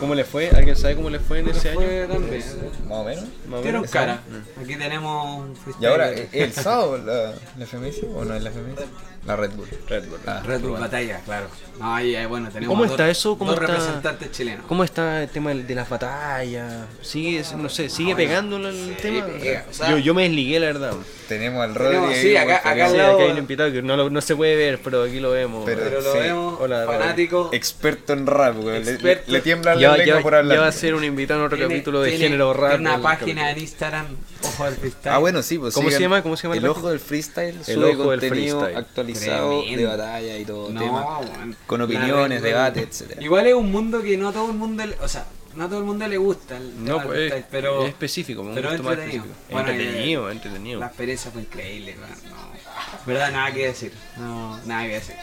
¿Cómo le fue? ¿Alguien sabe cómo le fue en ese Fue año? también. Más o menos. Más o Dieron menos. cara. Aquí tenemos un Y ahora, ¿es el sábado la, la FMS o no es la FMS? La Red Bull. Red Bull. Ah, Red Bull bueno. Batalla, claro. No, ahí, ahí, bueno, tenemos ¿Cómo dos- está eso? ¿Cómo dos está? representantes chilenos. ¿Cómo está el tema de las batallas? ¿Sigue, no sé, sigue pegándolo el Sí, tema? pega, o sea- yo, yo me desligué, la verdad. Tenemos al Tenemos, Rodri. sí, ahí, acá- acá al Sí, lado- aquí hay un invitado que no, lo- no se puede ver, pero aquí lo vemos. Pero- Pero lo Sí. vemos, Hola, Rodri. fanático. Experto en rap, weón. Le, le, tiembla la ya, lengua por hablar. ya va a ser un invitado en otro capítulo de género rap. Una página en Instagram, Ojo del Freestyle. Ah, bueno, sí, pues ¿Cómo se llama? ¿Cómo se llama El ojo del freestyle. El sube ojo del freestyle. actualizado Tremendo. de batalla y todo No, tema. Con opiniones, debates, etcétera. Igual es un mundo que no a todo el mundo, le- o sea, no a todo el mundo le gusta el No, pues es, pero es específico, me pero gusta más entretenido. específico. Bueno, entretenido, eh, entretenido. la experiencia fue increíble, weón, no. Verdad, nada que decir. No, nada que decir.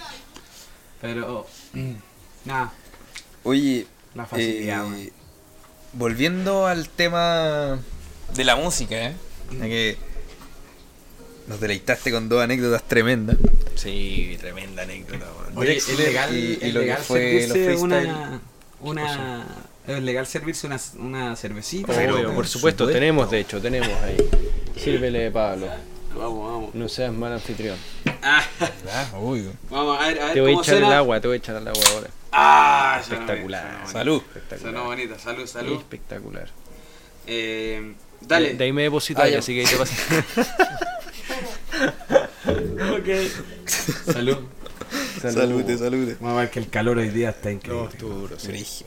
Pero, mm, nada, Oye, la facilidad, eh, volviendo al tema de la música, ¿eh? Que nos deleitaste con dos anécdotas tremendas. Sí, tremenda anécdota. man. Oye, es legal, y- y es lo que legal fue servirse una, una, es legal servirse una, una cervecita. Obvio, Pero, por por supuesto, supuesto. tenemos, de hecho, tenemos ahí. Sírvele, Pablo. Vamos, vamos. No seas mal anfitrión. Ah, Ah, uy. vamos a ver, a ver Te voy a echar el agua, te voy a echar el agua ahora. Ah, Espectacular. Salud. Espectacular. Sonó bonita, salud, salud. Espectacular. Eh, dale. De, ahí me deposito Ah, así que ahí te pasa. Ok. Salud. Salute, salute. Vamos a ver que el calor hoy día está increíble. duro, Frigio.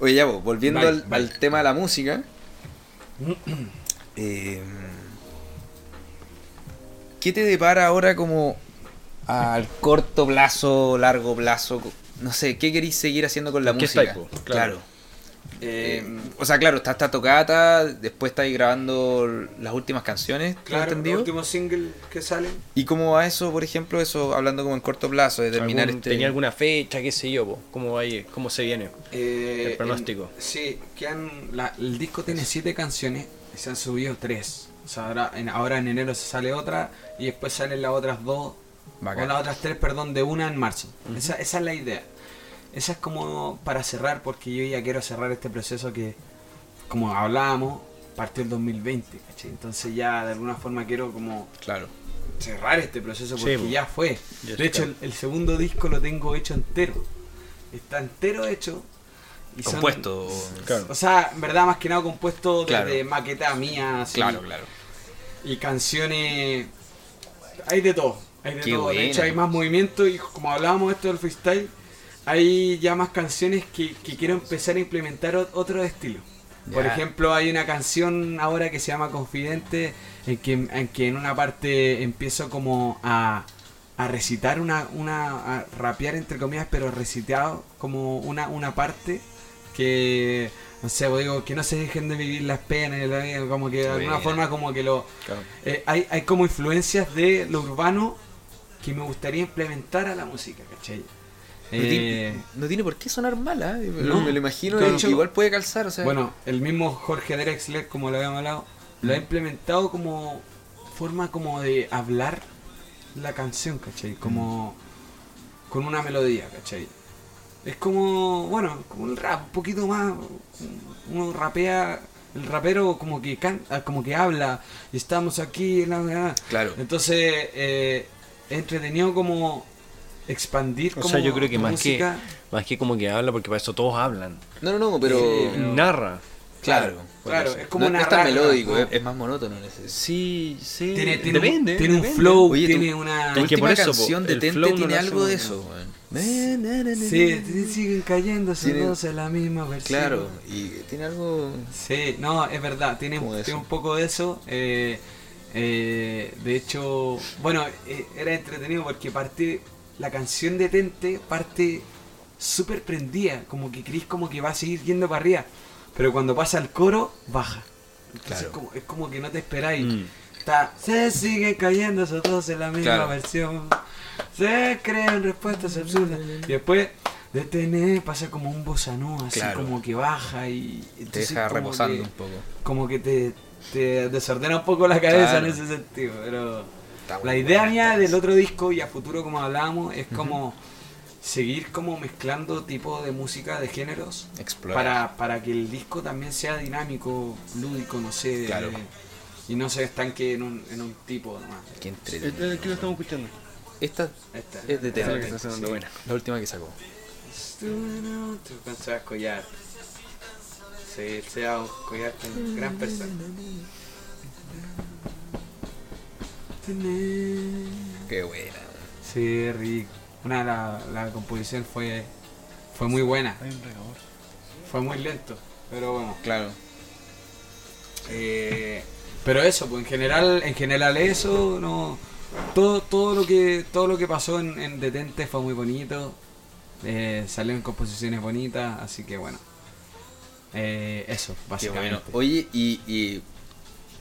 Oye, ya, pues, volviendo Bye, al, bye. al tema de la música. eh, ¿Qué te depara ahora como al corto plazo, largo plazo? No sé, ¿qué queréis seguir haciendo con la ¿En qué música? Claro. Eh, o sea, claro, está esta tocata, después estáis grabando las últimas canciones, ¿tengo Claro, entendido? último single que sale. ¿Y cómo va eso, por ejemplo, eso hablando como en corto plazo, de terminar ¿Algún- este... ¿Tenía alguna fecha, qué sé yo? po? ¿Cómo va ahí? ¿Cómo se viene? Eh, El pronóstico. en- sí, quedan, la- el disco tiene siete canciones y se han subido tres. O sea, ahora en, ahora en enero se sale otra y después salen las otras dos, Bacán. o las otras tres, perdón, de una en marzo. esa, esa es la idea. Esa es como para cerrar, porque yo ya quiero cerrar este proceso que, como hablábamos, partió el 2020, ¿cachai? Entonces ya de alguna forma quiero como Claro. cerrar este proceso porque po. ya fue. De hecho, el, el segundo disco lo tengo hecho entero. Está entero hecho. y son- Compuesto. Claro. O sea, en verdad, más que nada compuesto Claro. desde maqueta mía. así, Claro, claro. Y canciones. Hay de todo. Hay de Qué todo. buena. De hecho, hay más movimiento. Y como hablábamos esto del freestyle, hay ya más canciones que, que quiero empezar a implementar otro estilo. Por ejemplo, hay una canción ahora que se llama Confidente, en que en, que en una parte empiezo como a, a recitar una, una, a rapear entre comillas, pero recitado como una, una parte que, no sé, pues digo, que no se dejen de vivir las penas, como que de alguna forma como que lo... Claro. eh, hay, hay como influencias de lo urbano que me gustaría implementar a la música, ¿cachai? No, Eh, tiene, no tiene por qué sonar mala, ¿eh? No. me lo imagino, De y hecho- igual puede calzar, o sea. Bueno, el mismo Jorge Drexler, como lo habíamos hablado, lo ha implementado como forma como de hablar la canción, ¿cachai? Como con una melodía, ¿cachai? Es como, bueno, como el rap, un poquito más, uno rapea, el rapero como que canta, como que habla, y estamos aquí, la, la, la. claro. entonces eh, entretenido como expandir O como sea, yo creo que más música. que más que como que habla, porque para eso todos hablan. No, no, no, pero. Sí, pero- Narra. Claro, Claro, es como no, no es tan melódico, ¿no? es, es más monótono. en ese- Sí, sí. Tiene, tiene depende. un, tiene un flow, Oye, tiene tú- una... Es que última por eso, canción po, de Tente no tiene algo de eso, weón. Sí, siguen cayendo todos en la misma versión. Claro, y tiene algo. Sí, no, es verdad, tiene, tiene un poco de eso. eh, eh, de hecho, bueno, eh, era entretenido porque parte, la canción de Tente parte súper prendida, como que Chris como que va a seguir yendo para arriba, pero cuando pasa el coro, baja. Entonces Claro. es, como, es como que no te esperáis. Mm. Está, se sigue cayendo esos dos en la misma Claro. versión. Se crean respuestas absurdas. Y después, detener, pasa como un bossa nova, así Claro. como que baja y. Te deja reposando que- un poco. como que te, te desordena un poco la cabeza en ese sentido. Pero la idea buena mía del otro disco y a futuro, como hablábamos, es como seguir como mezclando tipo de música de géneros Explorar. para, para que el disco también sea dinámico, lúdico, no sé. de- y no se estanque en un, en un tipo nomás. Qué entretenido. eh, ¿Qué lo estamos escuchando? Esta Esta. es de es la que Tente. está sonando Sí. buena. La última que sacó. Sebas Collar. Sí, Sebas Collar, es gran persona. Qué buena. Sí, rico. Una, la, la composición fue, fue muy buena. Hay un regador. Fue muy lento, pero bueno. Claro. Eh, pero eso, pues en general, en general eso, no. Todo, todo lo que, todo lo que pasó en, en Detente fue muy bonito. Eh, salieron composiciones bonitas, así que bueno. Eh, eso, básicamente. bueno. Oye, y, y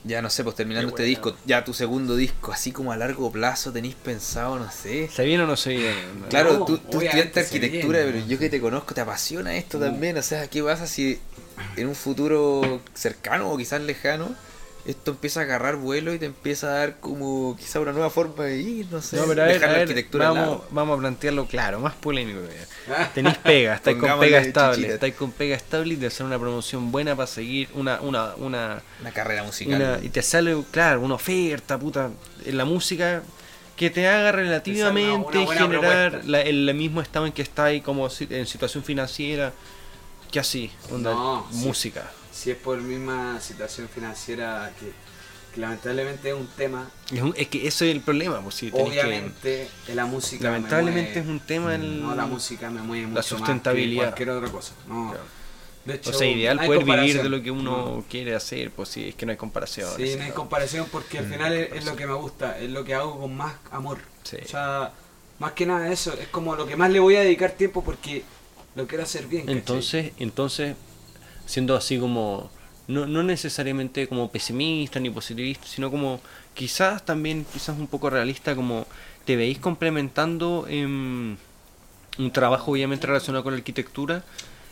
ya no sé, pues terminando Qué este bueno. disco, ya tu segundo disco, así como a largo plazo tenéis pensado, no sé. ¿Se viene o no se viene? Claro, No, tú, tú estudiaste arquitectura, viene. pero yo que te conozco, te apasiona esto No. también. O sea, ¿qué pasa si en un futuro cercano o quizás lejano esto empieza a agarrar vuelo y te empieza a dar como quizá una nueva forma de ir? No sé, No, pero a ver, dejar a la ver, arquitectura al vamos, lado. vamos a plantearlo claro, más polémico todavía. Tenéis pega, estáis con pega estable, chichita. estáis con pega estable y de hacer una promoción buena para seguir una, una, una, Una carrera musical. una y te sale, claro, una oferta, puta, en la música que te haga relativamente una generar la- el mismo estado en que estáis como si- en situación financiera, que así, onda, No, sí. Si es por misma situación financiera que, que lamentablemente es un tema, Es, un- es que ese es el problema, pues si tenéis que- obviamente la música me lamentablemente es mueve- un tema el, no la música me mueve mucho sustentabilidad. más que cualquier otra cosa. No. Claro. De hecho, O sea, ideal no poder vivir de lo que uno No. quiere hacer, pues sí, es que no hay comparación. Sí, no hay comparación porque al Mm, final es, es comparación. lo que me gusta, es lo que hago con más amor. Sí. O sea, más que nada eso, es como lo que más le voy a dedicar tiempo porque lo quiero hacer bien. ¿cachai? Entonces, entonces, siendo así como, no, no necesariamente como pesimista ni positivista, sino como quizás también, quizás un poco realista, como te veis complementando em, un trabajo obviamente relacionado con la arquitectura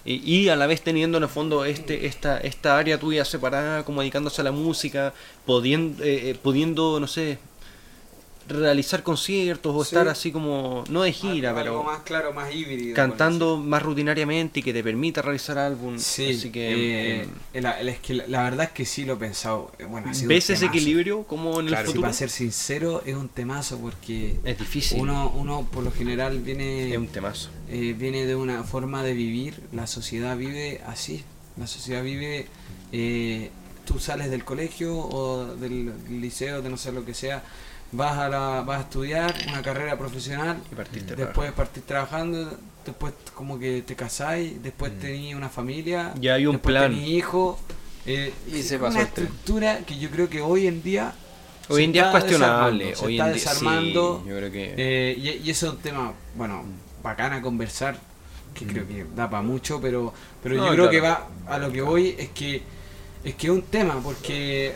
y, y a la vez teniendo en el fondo este, esta, esta área tuya separada, como dedicándose a la música, pudiendo, eh, eh, pudiendo no sé, realizar conciertos o Sí. estar así como, no de gira, Algo- pero algo más claro, más híbrido. cantando más rutinariamente y que te permita realizar álbum. Sí, así que eh, la, la- es que la, la verdad es que sí lo he pensado. Eh, Bueno, ha sido ¿ves ese equilibrio como en el Claro, si futuro? para ser sincero, es un temazo porque Es difícil. uno, uno por lo general viene, es un temazo. eh, viene de una forma de vivir. La sociedad vive así. La sociedad vive. eh, tú sales del colegio o del liceo, de no sé lo que sea. Vas a, la, vas a estudiar una carrera profesional Y partiste después partís trabajando, después como que te casáis, después tenés una familia, Ya hay un después plan. hijos. eh, Y se una pasó estructura que yo creo que hoy en día Hoy en día es cuestionable. desarmando, se Hoy está en día, sí, desarmando yo creo que eh, y, y eso es un tema, bueno, bacana conversar, que creo que da para mucho, pero, pero No, yo creo claro. que va a lo que voy es que es que es un tema, porque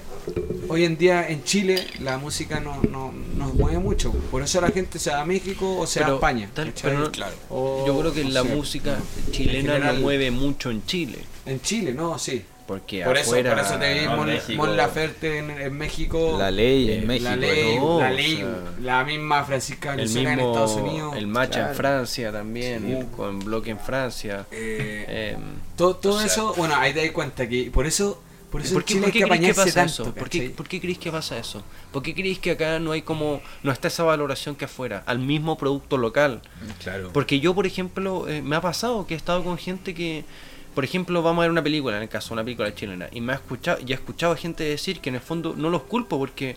hoy en día en Chile la música no, no, nos mueve mucho, por eso la gente se va a México o se va a España. tal- pero no- Claro. O- yo creo que la música en chilena general, no mueve mucho en Chile. En Chile, no, sí. Porque Por eso, afuera, por eso te vi no, Mon, México. Mon Laferte en, en México. La ley eh, en México. la ley, no, la, o ley sea, la misma Francisca el Venezuela en Estados Unidos. el matcha claro. en Francia también, Sí. con bloque en Francia. Eh, Em, todo todo o sea, eso, bueno, ahí te das cuenta que por eso, por eso ¿Por qué, por qué que crees que pasa tanto. eso? ¿Por qué, por qué crees que pasa eso? ¿Por qué crees que acá no hay como, no está esa valoración que afuera, al mismo producto local? Claro. Porque yo, por ejemplo, eh, me ha pasado que he estado con gente que, por ejemplo, vamos a ver una película, en el caso de una película chilena, y me ha escuchado, y he escuchado a gente decir que en el fondo no los culpo porque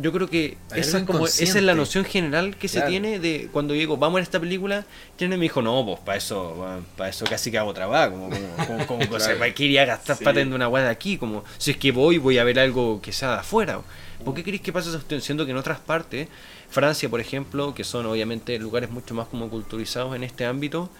yo creo que esa, algo como, esa es la noción general que Claro. se tiene de cuando digo, vamos a ver esta película, Chile me dijo, no, pues para eso, para eso casi que hago trabajo, como, como, como, Claro. ¿para qué iría a gastar Sí. en una de aquí? Como, si es que voy, voy a ver algo que sea de afuera. ¿Por qué crees que pasa esa cuestión? Siendo que en otras partes, Francia, por ejemplo, que son obviamente lugares mucho más como culturizados en este ámbito,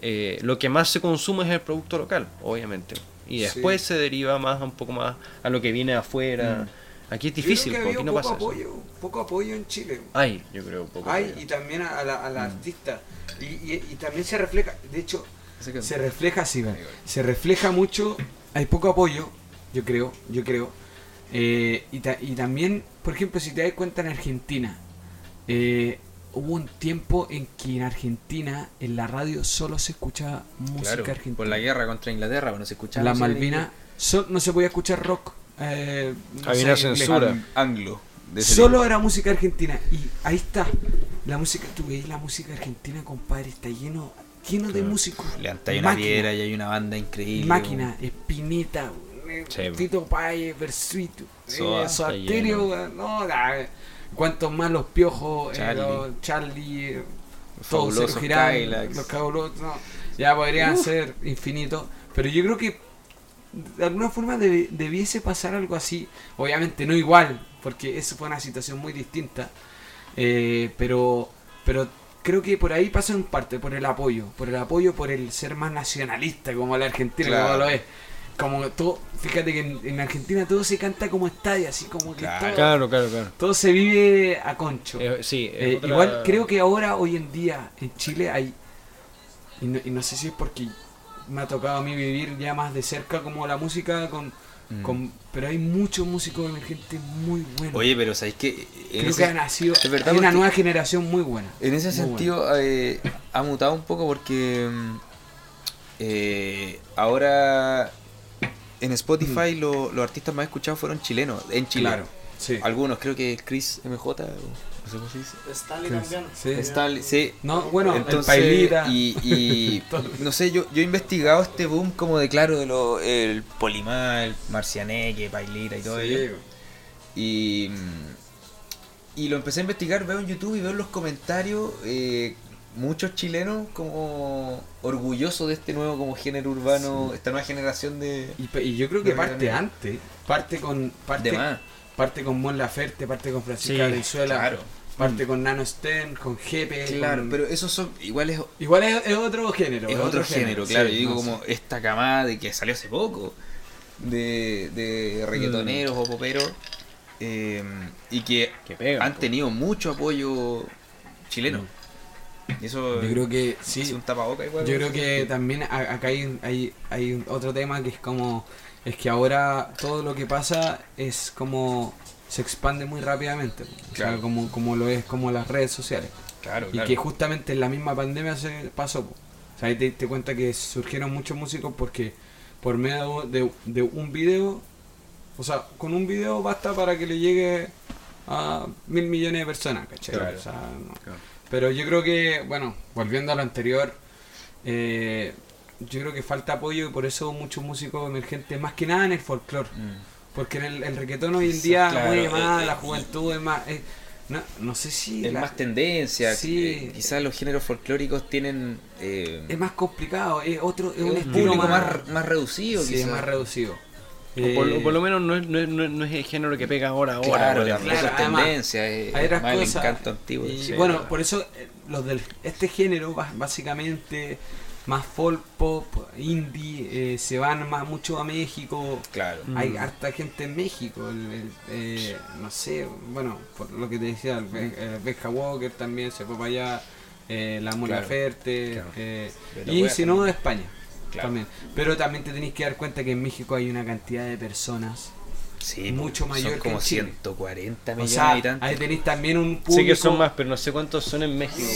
eh, lo que más se consume es el producto local, obviamente. Y Sí. después se deriva más un poco más a lo que viene de afuera. Aquí es difícil, que porque aquí no poco pasa eso. apoyo, poco apoyo en Chile. Hay, yo creo, poco. Hay, apoyo. y también a la, a Mm. la artista. Y, y- y también se refleja, de hecho, Así que- se refleja, sí, Ahí va. se refleja mucho, hay poco apoyo, yo creo, yo creo. Eh, y, ta- y también, por ejemplo, si te das cuenta en Argentina, eh, hubo un tiempo en que en Argentina, en la radio, solo se escuchaba música Claro, argentina. por la guerra contra Inglaterra, bueno, se escuchaba. En Malvinas, so- no se podía escuchar rock. Eh, no Había sé, una censura. inglés. Anglo. de Solo era música argentina. Y ahí está. La música, tú veis la música argentina, compadre, está lleno, lleno de Claro. músicos. Levantáis una piedra y hay una banda increíble. Máquina, Espineta, eh, Sí. Tito Paez, Versuito, eh, no, da, cuantos más los piojos, eh, Charlie. los Charlie, eh, Los todos Girán, Kylax. los no, ya podrían ser infinitos, pero yo creo que de alguna forma debe- debiese pasar algo así, obviamente no igual, porque eso fue una situación muy distinta, eh, pero, pero creo que por ahí pasa en parte, por el apoyo, por el apoyo, por el ser más nacionalista como la Argentina, Claro. como lo es. Como todo, fíjate que en, en Argentina todo se canta como estadio, así como que Claro. todo, Claro, claro, claro. todo se vive a concho. Eh, sí, Eh, otra- Igual creo que ahora, hoy en día, en Chile hay, y no, y no sé si es porque me ha tocado a mí vivir ya más de cerca como la música, con, Mm. con pero hay muchos músicos emergentes muy buenos. Oye, pero ¿sabéis que creo ese, que ha nacido, es verdad hay una nueva generación muy buena. en ese sentido eh, ha mutado un poco porque mm, eh, ahora en Spotify lo- los artistas más escuchados fueron chilenos, en Chile. Claro, sí. Algunos, creo que Chris MJ, o no sé cómo se dice. Stanley Chris, también. sí. Stanley, sí. No, bueno, el Entonces, Pailita. y, y no sé, yo, yo he investigado este boom como de claro de lo, el Polimar, el Marcianeque, Pailita y todo Sí, ello. Y, mm, y lo empecé a investigar, veo en YouTube y veo en los comentarios eh, muchos chilenos como orgullosos de este nuevo como género urbano, esta nueva generación de... Y, yo creo que parte antes, parte con parte, de más. Parte con Mon Laferte, parte con Francisca Sí, claro. parte con Nano Sten, con Jepe, Claro, con- pero esos son iguales igual es, es otro género, es otro género, claro. sí, yo digo no, como sí. esta camada de que salió hace poco de, de reggaetoneros o poperos eh, y que Que pegan, han po. tenido mucho apoyo chileno. Y eso Yo creo que sí, un tapaboca igual. yo creo que también acá hay, hay, hay un- otro tema que es como es que ahora todo lo que pasa es como se expande muy rápidamente. O sea, como, como lo es como las redes sociales. Claro, Y que justamente en la misma pandemia se pasó. O sea, ahí te diste cuenta que surgieron muchos músicos porque por medio de, de un video, o sea, con un video basta para que le llegue a mil millones de personas, ¿cachai? Claro. O sea, no. Pero yo creo que, bueno, volviendo a lo anterior, eh, yo creo que falta apoyo y por eso muchos músicos emergentes, más que nada en el folclore. Mm. Porque en el, el reggaetón hoy en día Claro, mueve eh, más, eh, la juventud es más... eh, no, no sé si... Es la- más tendencia. Sí. eh, quizás los géneros folclóricos tienen eh, es más complicado, es otro, es un un estilo público más, más, más reducido. sí, es quizás. más reducido. O por, Eh, o por lo menos no es, no, es, no es- es el género que pega ahora ahora. Claro. Claro, es tendencia, es hay otras más el cosas. encanto antiguo. y sí, bueno, por eso eh, los del este género básicamente más folk pop, indie, eh, se van más mucho a México. Claro. Hay Mm. harta gente en México, el- el, eh, no sé, bueno, por lo que te decía, el, Be- el Benja Walker también se fue para allá, eh, la Mona Claro, Laferte, claro. eh, y si no, España. Claro. También. Pero también te tenéis que dar cuenta que en México hay una cantidad de personas. Sí, mucho po, mayor son que como en Chile. 140 O millones sea, de habitantes. ahí tenéis también un público. Sí que son más, pero no sé cuántos son en México.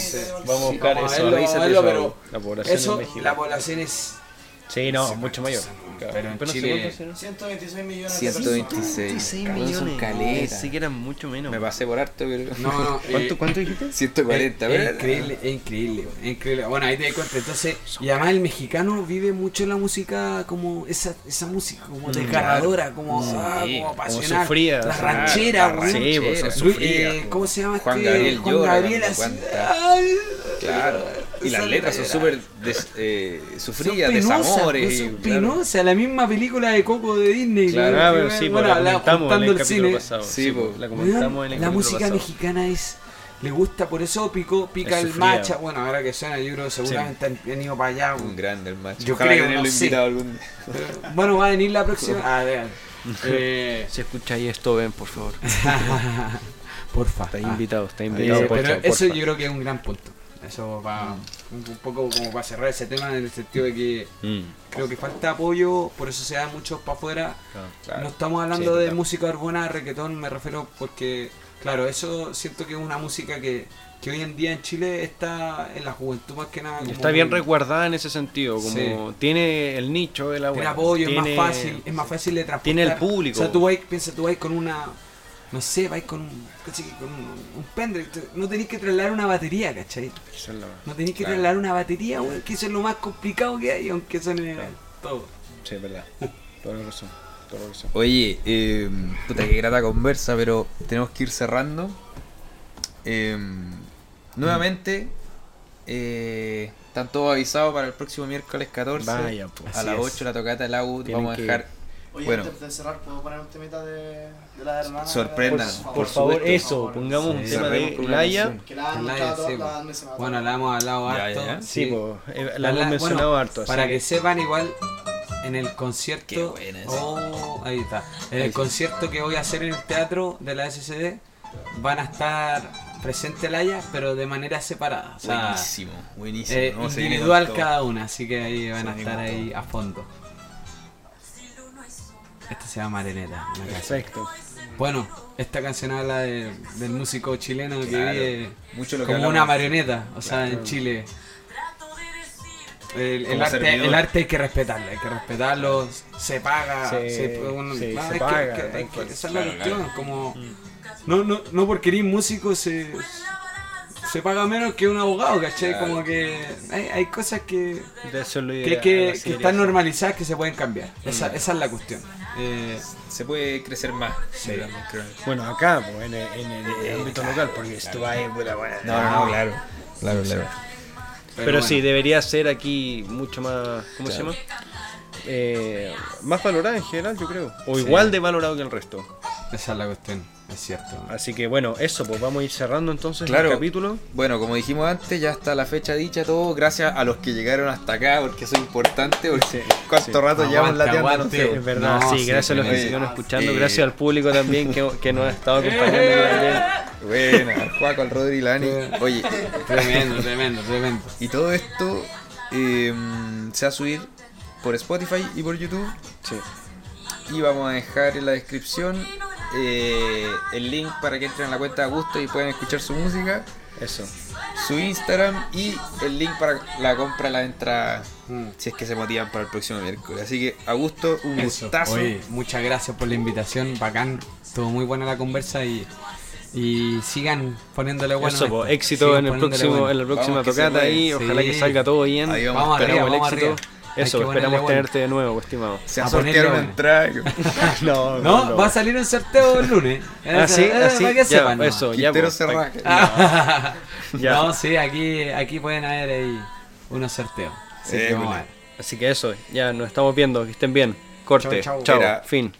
Vamos a Sí, buscar vamos a eso. verlo, revísate vamos a verlo, eso, pero la población Eso, en México. la población es. Sí, no, mucho mayor. pero en Chile- cuántos serán. 126 millones de personas. 126. 26 Cabrón, son millones. caletas. Pensé que eran mucho menos. Me pasé por harto, pero. No, no. ¿Cuánto, eh, ¿Cuánto dijiste? 140, es, es increíble, es increíble, es increíble. Bueno, ahí te das cuenta. Entonces, y además el mexicano vive mucho la música como esa, esa música como desgarradora, como, Sí, ah, como como apasionada. sufrida, La ranchera, güey. Sí, pues ranchera. Luis- sufridas. eh. ¿Cómo se llama Juan este? Gabriel Juan Gabriel así. Claro. Y las letras son súper des- eh, sufridas, penosas, desamores. son y, claro. penosas, la misma película de Coco de Disney. Claro. güey, Ah, pero sí, bueno, la la- comentamos en juntando el capítulo pasado. Sí, Sí, la comentamos en el la música pasado. mexicana es le gusta por eso pico pica Es el macha bueno ahora que suena yo creo que seguramente han, han ido para allá Un grande el macho. Yo Ojalá creo, tenerlo no sé. invitado algún día. Pero, bueno va a venir la próxima ah vean eh, Si escucháis esto, ven, por favor. porfa Está Ah. invitado, está Eh, invitado. pero porfa, eso porfa. yo creo que es un gran punto eso va un, un poco como para cerrar ese tema en el sentido de que Mm, creo que falta apoyo por eso se da mucho para afuera claro. Claro. No estamos hablando Sí, de claro. música urbana, reggaetón, me refiero porque, claro, eso siento que es una música que, que hoy en día en Chile está en la juventud más que nada. como Está bien muy- resguardada en ese sentido, como Sí. tiene el nicho de la Tiene web. apoyo, tiene- es más fácil, es más fácil de transportar. tiene el público. O sea, tú vais, piensa, tú vais con una, no sé, vais con un, con un, un pendrive, no tenéis que trasladar una batería, ¿cachai? Es No tenéis que Claro. trasladar una batería, güey, que eso es lo más complicado que hay, aunque suene Claro. todo. Sí, es verdad. Toda la razón. La razón. Oye, eh, puta que grata conversa, pero tenemos que ir cerrando. Eh, nuevamente, eh, están todos avisados para el próximo miércoles 14 Vaya, pues. a las es. 8 la tocata del AUD. Tienen Vamos a que- dejar. Oye, Bueno. antes de cerrar, ¿puedo poner un temita de, de la hermana? Sorprendan, Por, Por favor, supuesto. eso, pongamos un Sí. tema Cerremos de Laia. canción. Que la han La- mostrado sí, todas po. las meses más Bueno, la hemos hablado Ya, harto. ya. Sí, pues, eh, la La- hemos mencionado bueno, harto. así Para que- sepan igual en el concierto. Qué. Oh, ahí está. En el sí. concierto que voy a hacer en el teatro de la SCD van a estar presente Laia, pero de manera separada. O sea, buenísimo, buenísimo. eh, individual cada una, así que ahí van Se a estar ahí a fondo. Esta se llama Areneta. Perfecto. Bueno, esta canción habla de- del músico chileno que Claro. vive Mucho lo que como una marioneta, o sea, en. Chile. El, el arte, el arte hay que respetarlo, hay que respetarlo, se paga, Sí, se, sí, que- paga, que- hay que- esa es la cuestión, claro. como no, no, no porque eres músico se, se paga menos que un abogado, ¿cachai? Claro. Como que hay, hay cosas que, que, que, están normalizadas que se pueden cambiar. Esa, esa es la cuestión. Eh, Se puede crecer más. Sí. Bueno, acá, pues, en el, en el ámbito local, porque esto va a puta buena. No, no, no, claro. Claro, claro. Pero, bueno. sí, debería ser aquí mucho más. ¿Cómo se Claro. llama? Eh, más valorada en general, yo creo. O Sí. igual de valorado que el resto. Esa es la cuestión, es cierto. Así que bueno, eso, pues vamos a ir cerrando entonces Claro. el capítulo. Bueno, como dijimos antes, ya está la fecha dicha, todo gracias a los que llegaron hasta acá, porque eso es importante, porque Sí, cuánto sí. rato llevamos Aguante, lateando, no sé. Es verdad, No, sí, sí, gracias a los que siguieron escuchando, eh, gracias al público también que, que nos ha estado acompañando. Buena, al Juaco, al Rodri, Lani. Oye, Tremendo, tremendo, tremendo. y todo esto eh, se va a subir por Spotify y por YouTube. Sí. Y vamos a dejar en la descripción eh, el link para que entren a la cuenta de Augusto y puedan escuchar su música, Eso. su Instagram y el link para la compra de la entrada Mm. si es que se motivan para el próximo miércoles. Así que, Augusto, un Eso. gustazo. Oye, muchas gracias por la invitación, bacán. Estuvo muy buena la conversa y, y sigan poniéndole bueno. Eso, po, esto. éxito Sigan en el próximo, bueno. en la próxima Vamos, tocata ahí, ojalá Sí. que salga todo bien. Ahí vamos, Vamos arriba, el vamos éxito. arriba. Eso, que esperamos bueno. tenerte de nuevo, estimado. Se va a sortear una entrada. No, No, va a salir un sorteo el lunes. Así, Eh, así, para que ya, sepan, ¿no? eso, ya. Ya. No, sí, aquí, aquí pueden haber ahí unos sorteos. Así que Eh, vamos a ver. Así que eso, ya nos estamos viendo, que estén bien. Corte, chao, fin.